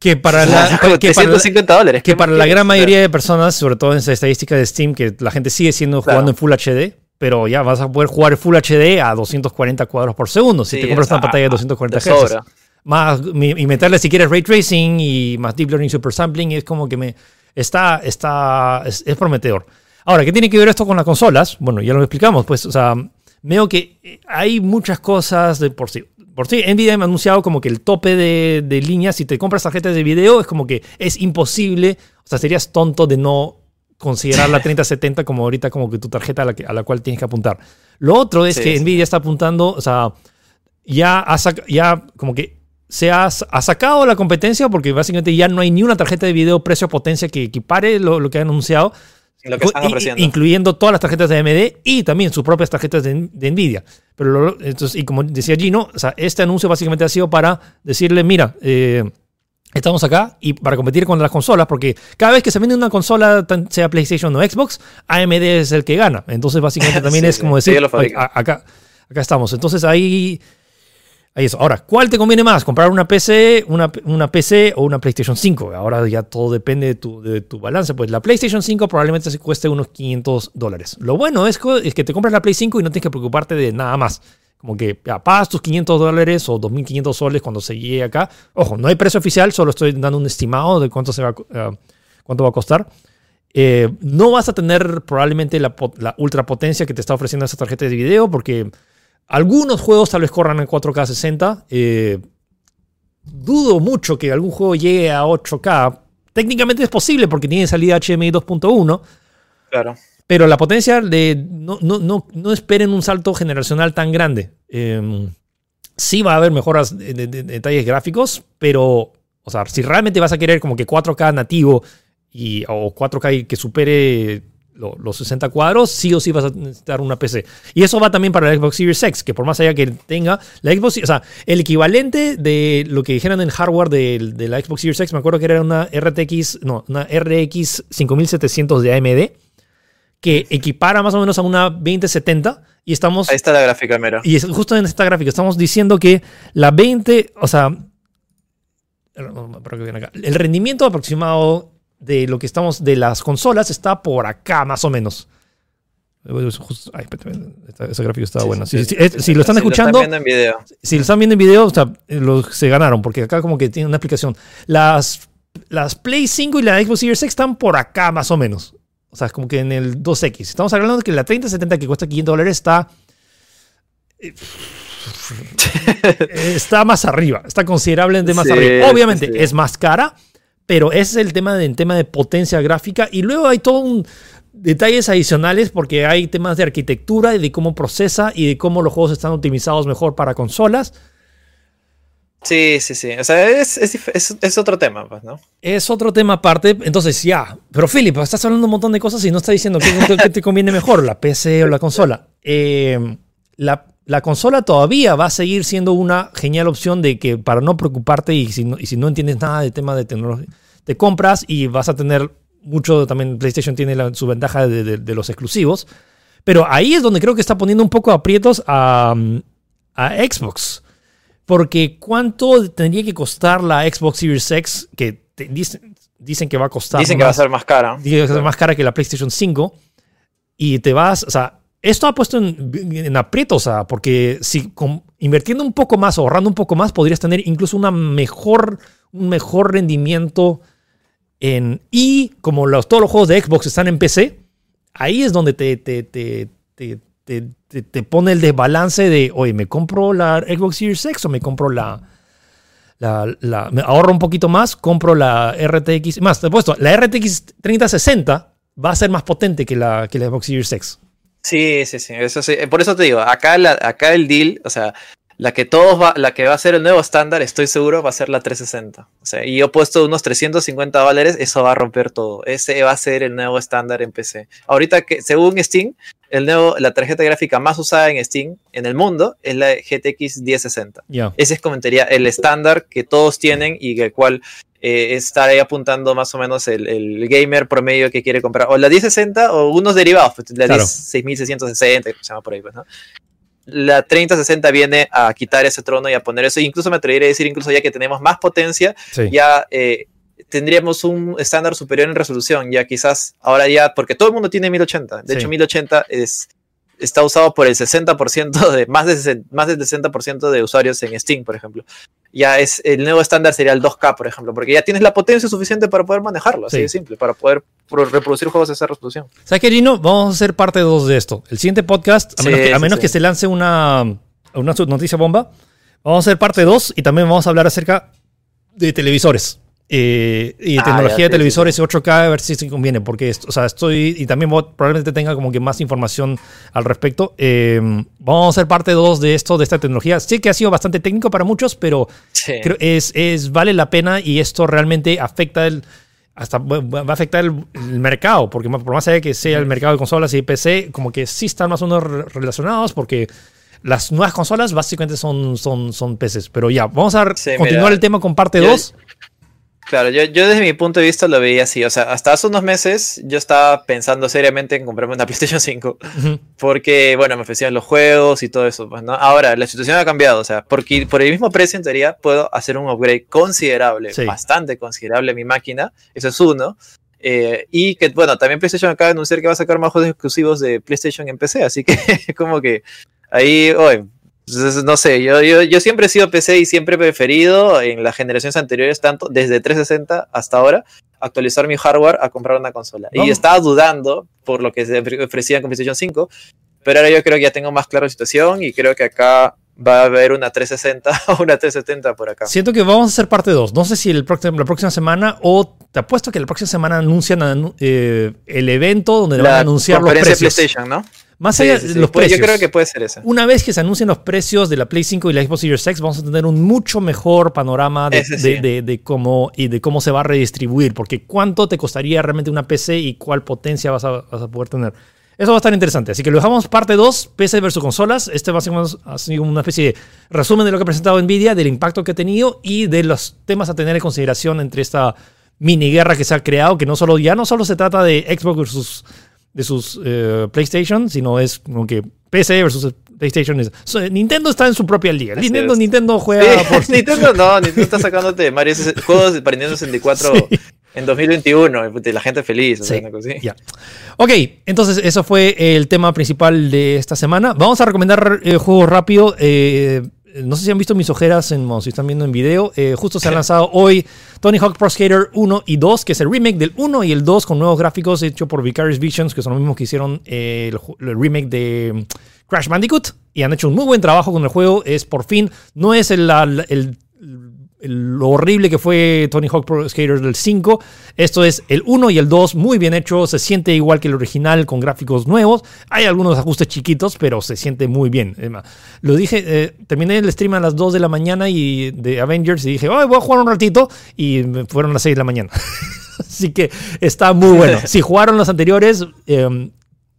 Speaker 1: Que para la, que para dólares. Que para la gran mayoría de personas, sobre todo en esa estadística de Steam, que la gente sigue siendo jugando en Full HD, pero ya vas a poder jugar Full HD a 240 cuadros por segundo si te compras una pantalla de 240 Hz. Más, y meterle si quieres ray tracing y más deep learning super sampling, es como que me está, está, es, es prometedor. Ahora, ¿qué tiene que ver esto con las consolas? Bueno, ya lo explicamos, pues, o sea, veo que hay muchas cosas de por sí por sí, Nvidia ha anunciado como que el tope de, de línea, si te compras tarjetas de video, es como que es imposible, o sea, serías tonto de no considerar la [LAUGHS] 3070 como ahorita como que tu tarjeta a la, a la cual tienes que apuntar. Lo otro es que Nvidia está apuntando, o sea, ya, ya como que se ha, sacado la competencia porque básicamente ya no hay ni una tarjeta de video precio-potencia que equipare lo, lo que han anunciado.
Speaker 2: Lo que están ofreciendo.
Speaker 1: Incluyendo todas las tarjetas de AMD y también sus propias tarjetas de, Nvidia. Pero entonces, y como decía Gino, o sea, este anuncio básicamente ha sido para decirle, mira, eh, estamos acá y para competir con las consolas, porque cada vez que se vende una consola, sea PlayStation o Xbox, AMD es el que gana. Entonces, básicamente [LAUGHS] también es como decir, acá, acá estamos. Entonces ahí Ahí eso. Ahora, ¿cuál te conviene más? ¿Comprar una PC, una, una, PC o una PlayStation 5? Ahora ya todo depende de tu, de tu balance. Pues la PlayStation 5 probablemente se cueste unos 500 dólares. Lo bueno es que, es te compras la Play 5 y no tienes que preocuparte de nada más. Como que ya, pagas tus 500 dólares o 2.500 soles cuando se llegue acá. Ojo, no hay precio oficial, solo estoy dando un estimado de cuánto, se va, uh, cuánto va a costar. Eh, no vas a tener probablemente la, la ultra potencia que te está ofreciendo esa tarjeta de video porque algunos juegos tal vez corran en 4K 60. Eh, dudo mucho que algún juego llegue a 8K. Técnicamente es posible porque tiene salida HDMI 2.1.
Speaker 2: Claro.
Speaker 1: Pero la potencia de. No, no, no, no esperen un salto generacional tan grande. Eh, sí va a haber mejoras de, de- de detalles gráficos, pero. O sea, si realmente vas a querer como que 4K nativo y, o 4K que supere lo- los 60 cuadros, sí o sí vas a necesitar una PC. Y eso va también para la Xbox Series X, que por más allá que tenga, la Xbox, o sea, el equivalente de lo que dijeron en hardware de, de la Xbox Series X, me acuerdo que era una RTX, no, una RX 5700 de AMD, que equipara más o menos a una 2070 y estamos
Speaker 2: Ahí está la gráfica, mero.
Speaker 1: y es justo en esta gráfica estamos diciendo que la 20, o sea, el rendimiento aproximado de lo que estamos de las consolas está por acá más o menos. Justo- ay, espérate, esta- esa gráfica está
Speaker 2: Sí,
Speaker 1: buena.
Speaker 2: sí,
Speaker 1: Si,
Speaker 2: sí,
Speaker 1: si- es-
Speaker 2: sí,
Speaker 1: si lo están escuchando,
Speaker 2: viendo en video.
Speaker 1: si lo están viendo en video, o sea, lo- se ganaron, porque acá como que tiene una explicación. Las, las Play 5 y la Xbox Series X están por acá más o menos. O sea, es como que en el 2X. Estamos hablando de que la 3070 que cuesta 500 dólares está... [LAUGHS] eh, está más arriba, está considerablemente más arriba. Obviamente es más cara, pero ese es el tema de, tema de potencia gráfica. Y luego hay todo un detalles adicionales porque hay temas de arquitectura y de cómo procesa y de cómo los juegos están optimizados mejor para consolas.
Speaker 2: Sí, sí, sí. O sea, es, es, es- es otro tema, pues, ¿no?
Speaker 1: Es otro tema aparte. Entonces, ya. Pero, Philip, estás hablando un montón de cosas y no estás diciendo qué te conviene mejor, la PC o la consola. Eh, la, la consola todavía va a seguir siendo una genial opción de que para no preocuparte y si no, y si no entiendes nada de tema de tecnología, te compras y vas a tener mucho. También PlayStation tiene la- su ventaja de, de- de los exclusivos. Pero ahí es donde creo que está poniendo un poco aprietos a, a Xbox. Porque ¿cuánto tendría que costar la Xbox Series X? Que te dicen, dicen que va a costar.
Speaker 2: Dicen que va a
Speaker 1: más-
Speaker 2: ser más cara.
Speaker 1: Dice que va a ser más cara que la PlayStation 5. Y te vas, o sea, esto ha puesto en, en aprietos, o sea, porque si con- invirtiendo un poco más, ahorrando un poco más, podrías tener incluso una mejor, un mejor rendimiento en... Y como los, todos los juegos de Xbox están en PC, ahí es donde te, te, te, te, te- te- pone el desbalance de, oye, ¿me compro la Xbox Series X o me compro la... La, la- me ahorro un poquito más, compro la RTX. Más, te he puesto, la RTX 3060 va a ser más potente que la, que la Xbox Series X.
Speaker 2: Sí, sí, sí. Eso sí. Por eso te digo, acá, la, acá el deal, o sea, la que todos va, la que va a ser el nuevo estándar, estoy seguro, va a ser la 360. O sea, y yo he puesto unos 350 dólares, eso va a romper todo. Ese va a ser el nuevo estándar en PC. Ahorita que, según Steam, el nuevo, la tarjeta gráfica más usada en Steam en el mundo es la GTX 1060.
Speaker 1: Ya.
Speaker 2: Ese es como diría, el estándar que todos tienen y el cual eh, está ahí apuntando más o menos el, el gamer promedio que quiere comprar. O la 1060 o unos derivados, pues, la
Speaker 1: Claro.
Speaker 2: 10 6660, que se llama por ahí, pues, ¿no? La 3060 viene a quitar ese trono y a poner eso. Incluso me atrevería a decir, incluso ya que tenemos más potencia,
Speaker 1: Sí.
Speaker 2: ya eh, tendríamos un estándar superior en resolución. Ya quizás ahora ya, porque todo el mundo tiene 1080. De
Speaker 1: Sí.
Speaker 2: hecho, 1080 es, está usado por el 60% de, más, de, más del 60% de usuarios en Steam, por ejemplo. Ya es, el nuevo estándar sería el 2K, por ejemplo, porque ya tienes la potencia suficiente para poder manejarlo, así
Speaker 1: Sí.
Speaker 2: de simple, para poder pro- reproducir juegos de esa resolución.
Speaker 1: ¿Sabes qué, Gino? Vamos a hacer parte 2 de esto. El siguiente podcast, a
Speaker 2: Sí,
Speaker 1: menos, que, a
Speaker 2: sí,
Speaker 1: menos
Speaker 2: sí.
Speaker 1: que se lance una, una noticia bomba, vamos a hacer parte 2 y también vamos a hablar acerca de televisores. Eh, y
Speaker 2: Ah,
Speaker 1: tecnología de
Speaker 2: sí,
Speaker 1: televisores y 8K, a ver si se conviene, porque esto, o sea, estoy, y también voy- probablemente tenga como que más información al respecto. Eh, vamos a hacer parte 2 de esto, de esta tecnología. Sé que ha sido bastante técnico para muchos, pero
Speaker 2: Sí.
Speaker 1: creo es, es vale la pena y esto realmente afecta el hasta va a afectar el, el mercado porque por más allá que sea el mercado de consolas y PC como que sí están más o menos re- relacionados porque las nuevas consolas básicamente son son son PCs pero ya vamos a
Speaker 2: Sí,
Speaker 1: continuar
Speaker 2: mira,
Speaker 1: el tema con parte
Speaker 2: yo-
Speaker 1: 2
Speaker 2: Claro, yo, yo desde mi punto de vista lo veía así. O sea, hasta hace unos meses yo estaba pensando seriamente en comprarme una [LAUGHS] PlayStation 5. Porque, bueno, me ofrecían los juegos y todo eso. Pues, ¿no? Ahora, la situación ha cambiado. O sea, porque por el mismo precio, en teoría, puedo hacer un upgrade considerable,
Speaker 1: Sí.
Speaker 2: bastante considerable a mi máquina. Eso es uno. Eh, y que, bueno, también PlayStation acaba de anunciar que va a sacar más juegos exclusivos de PlayStation en PC. Así que, [LAUGHS] como que ahí, oye, pues, no sé, yo, yo, yo siempre he sido PC y siempre he preferido en las generaciones anteriores, tanto desde 360 hasta ahora, actualizar mi hardware a comprar una consola. Y estaba dudando por lo que se ofre- ofrecían con PlayStation 5, pero ahora yo creo que ya tengo más clara la situación y creo que acá va a haber una 360 [LAUGHS] o una 370 por acá.
Speaker 1: Siento que vamos a hacer parte 2. No sé si el próximo, la próxima semana o te apuesto que la próxima semana anuncian eh, el evento donde van a anunciar los precios.
Speaker 2: PlayStation, ¿no?
Speaker 1: Más allá de los precios.
Speaker 2: Yo creo que puede ser eso.
Speaker 1: Una vez que se anuncien los precios de la Play 5 y la Xbox Series X, vamos a tener un mucho mejor panorama de, cómo, y de cómo se va a redistribuir. Porque cuánto te costaría realmente una PC y cuál potencia vas a, poder tener. Eso va a estar interesante. Así que lo dejamos parte 2, PC versus consolas. Este va a ser así una especie de resumen de lo que ha presentado Nvidia, del impacto que ha tenido y de los temas a tener en consideración entre esta mini guerra que se ha creado, que no solo, ya no solo se trata de Xbox versus de sus eh, PlayStation, sino es como que PC versus PlayStation. Nintendo está en su propia liga. Nintendo, Nintendo juega
Speaker 2: por... [LAUGHS] Nintendo no, Nintendo está sacándote Mario, juegos para Nintendo 64 en 2021. La gente feliz.
Speaker 1: Ok, entonces eso fue el tema principal de esta semana. Vamos a recomendar eh, juegos rápido. Eh, no sé si han visto mis ojeras en, si están viendo en video. Eh, justo se ha lanzado hoy Tony Hawk Pro Skater 1 y 2, que es el remake del 1 y el 2 con nuevos gráficos hecho por Vicarious Visions, que son los mismos que hicieron eh, el, remake de mm, Crash Bandicoot. Y han hecho un muy buen trabajo con el juego. Es por fin, no es el lo horrible que fue Tony Hawk Pro Skater del 5. Esto es el 1 y el 2, muy bien hecho, se siente igual que el original con gráficos nuevos. Hay algunos ajustes chiquitos, pero se siente muy bien. Lo dije, eh, terminé el stream a las 2 de la mañana y de Avengers y dije, voy a jugar un ratito y fueron las 6 de la mañana. [LAUGHS] Así que está muy bueno. [LAUGHS] Si jugaron los anteriores, eh,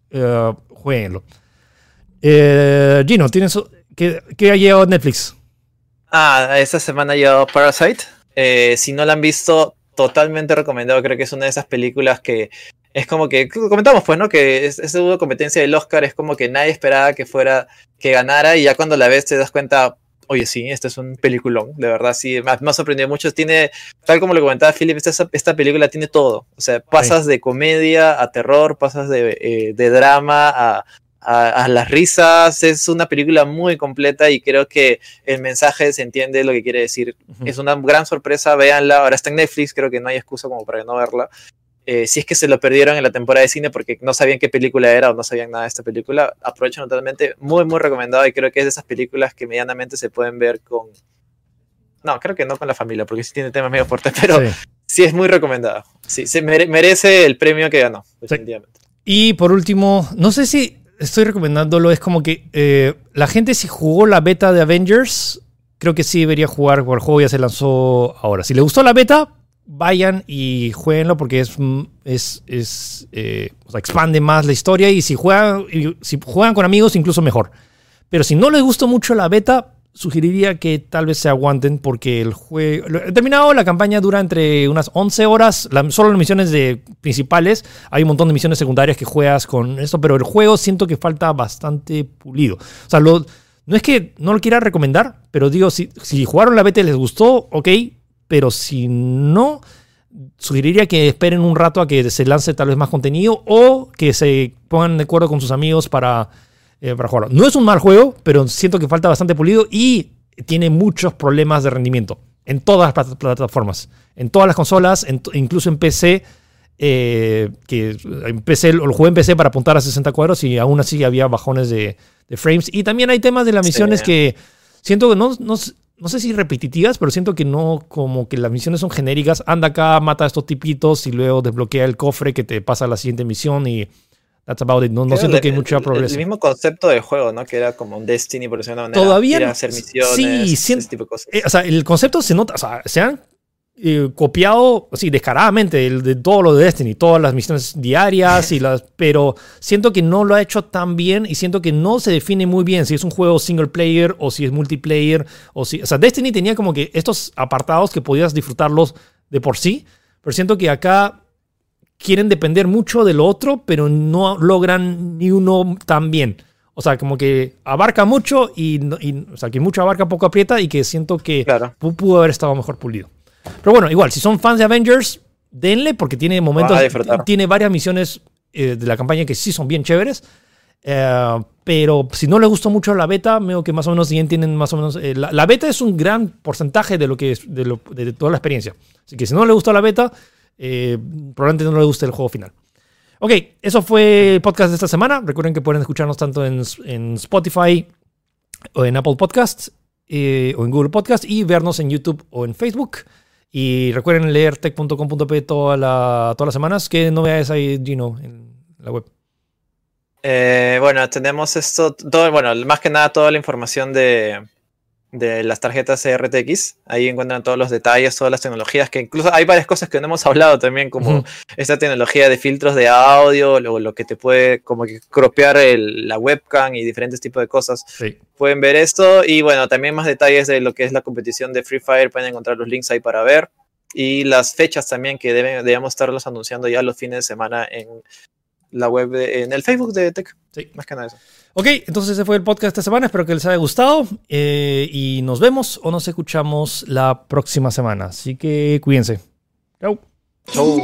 Speaker 1: eh, jueguenlo. Eh, Gino, ¿tienes, ¿qué, ¿qué ha llegado Netflix?
Speaker 2: Ah, esta semana llegado Parasite. Eh, si no la han visto, totalmente recomendado. Creo que es una de esas películas que es como que comentamos pues no que esa hubo competencia del Oscar. Es como que nadie esperaba que fuera que ganara. Y ya cuando la ves te das cuenta oye sí este es un peliculón. De verdad sí me ha, sorprendido mucho. Tiene tal como lo comentaba Philip esta, esta película tiene todo. O sea pasas de comedia a terror pasas de, eh, de drama a, a, las risas. Es una película muy completa y creo que el mensaje se entiende lo que quiere decir. Es una gran sorpresa, véanla. Ahora está en Netflix, creo que no hay excusa como para no verla. Eh, si es que se lo perdieron en la temporada de cine porque no sabían qué película era o no sabían nada de esta película, aprovechen totalmente. Muy, muy recomendado y creo que es de esas películas que medianamente se pueden ver con... No, creo que no con la familia porque sí tiene temas medio fuertes, pero sí, es muy recomendada. Sí, se merece el premio que ganó, definitivamente.
Speaker 1: Y por último, no sé si estoy recomendándolo. Es como que eh, la gente si jugó la beta de Avengers, creo que sí debería jugar, porque el juego ya se lanzó ahora. Si le gustó la beta, vayan y jueguenlo porque es, es, es eh, expande más la historia y si juegan, si juegan con amigos incluso mejor. Pero si no les gustó mucho la beta, sugeriría que tal vez se aguanten porque el juego... He terminado, la campaña dura entre unas 11 horas, solo las misiones de, principales, hay un montón de misiones secundarias que juegas con esto, pero el juego siento que falta bastante pulido. O sea, no es que no lo quiera recomendar, pero digo, si, si jugaron la beta les gustó, ok, pero si no, sugeriría que esperen un rato a que se lance tal vez más contenido o que se pongan de acuerdo con sus amigos para eh, para jugarlo. No es un mal juego, pero siento que falta bastante pulido y tiene muchos problemas de rendimiento en todas las plataformas, en todas las consolas, incluso en PC. Eh, que en PC lo jugué en PC para apuntar a 60 cuadros y aún así había bajones de, frames. Y también hay temas de las misiones que siento que no, no, no, sé si repetitivas, pero siento que no, como que las misiones son genéricas. Anda acá, mata a estos tipitos y luego desbloquea el cofre que te pasa a la siguiente misión y That's about it. No, no siento que hay mucha progreso.
Speaker 2: El mismo concepto de juego, ¿no? Que era como un Destiny, por decirlo de una
Speaker 1: manera. Todavía.
Speaker 2: Ir hacer misiones, sí, ese tipo de cosas.
Speaker 1: Eh, o sea, el concepto se nota. O sea, se han eh, copiado, así, descaradamente, el, de todo lo de Destiny, todas las misiones diarias y las. [LAUGHS] Pero siento que no lo ha hecho tan bien y siento que no se define muy bien si es un juego single player o si es multiplayer. O, si, o sea, Destiny tenía como que estos apartados que podías disfrutarlos de por sí. Pero siento que acá quieren depender mucho del otro, pero no logran ni uno tan bien. O sea, como que abarca mucho y, o sea, que mucho abarca, poco aprieta y que siento que pudo haber estado mejor pulido. Pero bueno, igual, si son fans de Avengers, denle porque tiene momentos, tiene varias misiones eh, de la campaña que sí son bien chéveres. Eh, pero si no les gustó mucho la beta, veo que más o menos tienen más o menos. Eh, la, beta es un gran porcentaje de lo que es, de, de, toda la experiencia. Así que si no les gustó la beta, eh, probablemente no le guste el juego final. Ok, eso fue el podcast de esta semana. Recuerden que pueden escucharnos tanto en, Spotify, o en Apple Podcasts eh, o en Google Podcasts y vernos en YouTube o en Facebook. Y recuerden leer tech.com.p todas las semanas. ¿Qué novedades hay, Gino, en la web?
Speaker 2: Eh, bueno, tenemos esto, todo, bueno, más que nada toda la información de, de las tarjetas RTX. Ahí encuentran todos los detalles, todas las tecnologías, que incluso hay varias cosas que no hemos [LAUGHS] hablado también, como esta tecnología de filtros de audio, lo, lo que te puede como que cropear el, la webcam y diferentes tipos de cosas.
Speaker 1: Sí.
Speaker 2: Pueden ver esto y bueno, también más detalles de lo que es la competición de Free Fire, pueden encontrar los links ahí para ver. Y las fechas también que deben, debemos estarlos anunciando ya los fines de semana en la web, de- en el Facebook de Tech.
Speaker 1: Sí.
Speaker 2: Más que nada eso.
Speaker 1: Ok, entonces ese fue el podcast de esta semana. Espero que les haya gustado. eh, y nos vemos o nos escuchamos la próxima semana. Así que cuídense. Chau.
Speaker 2: Chau.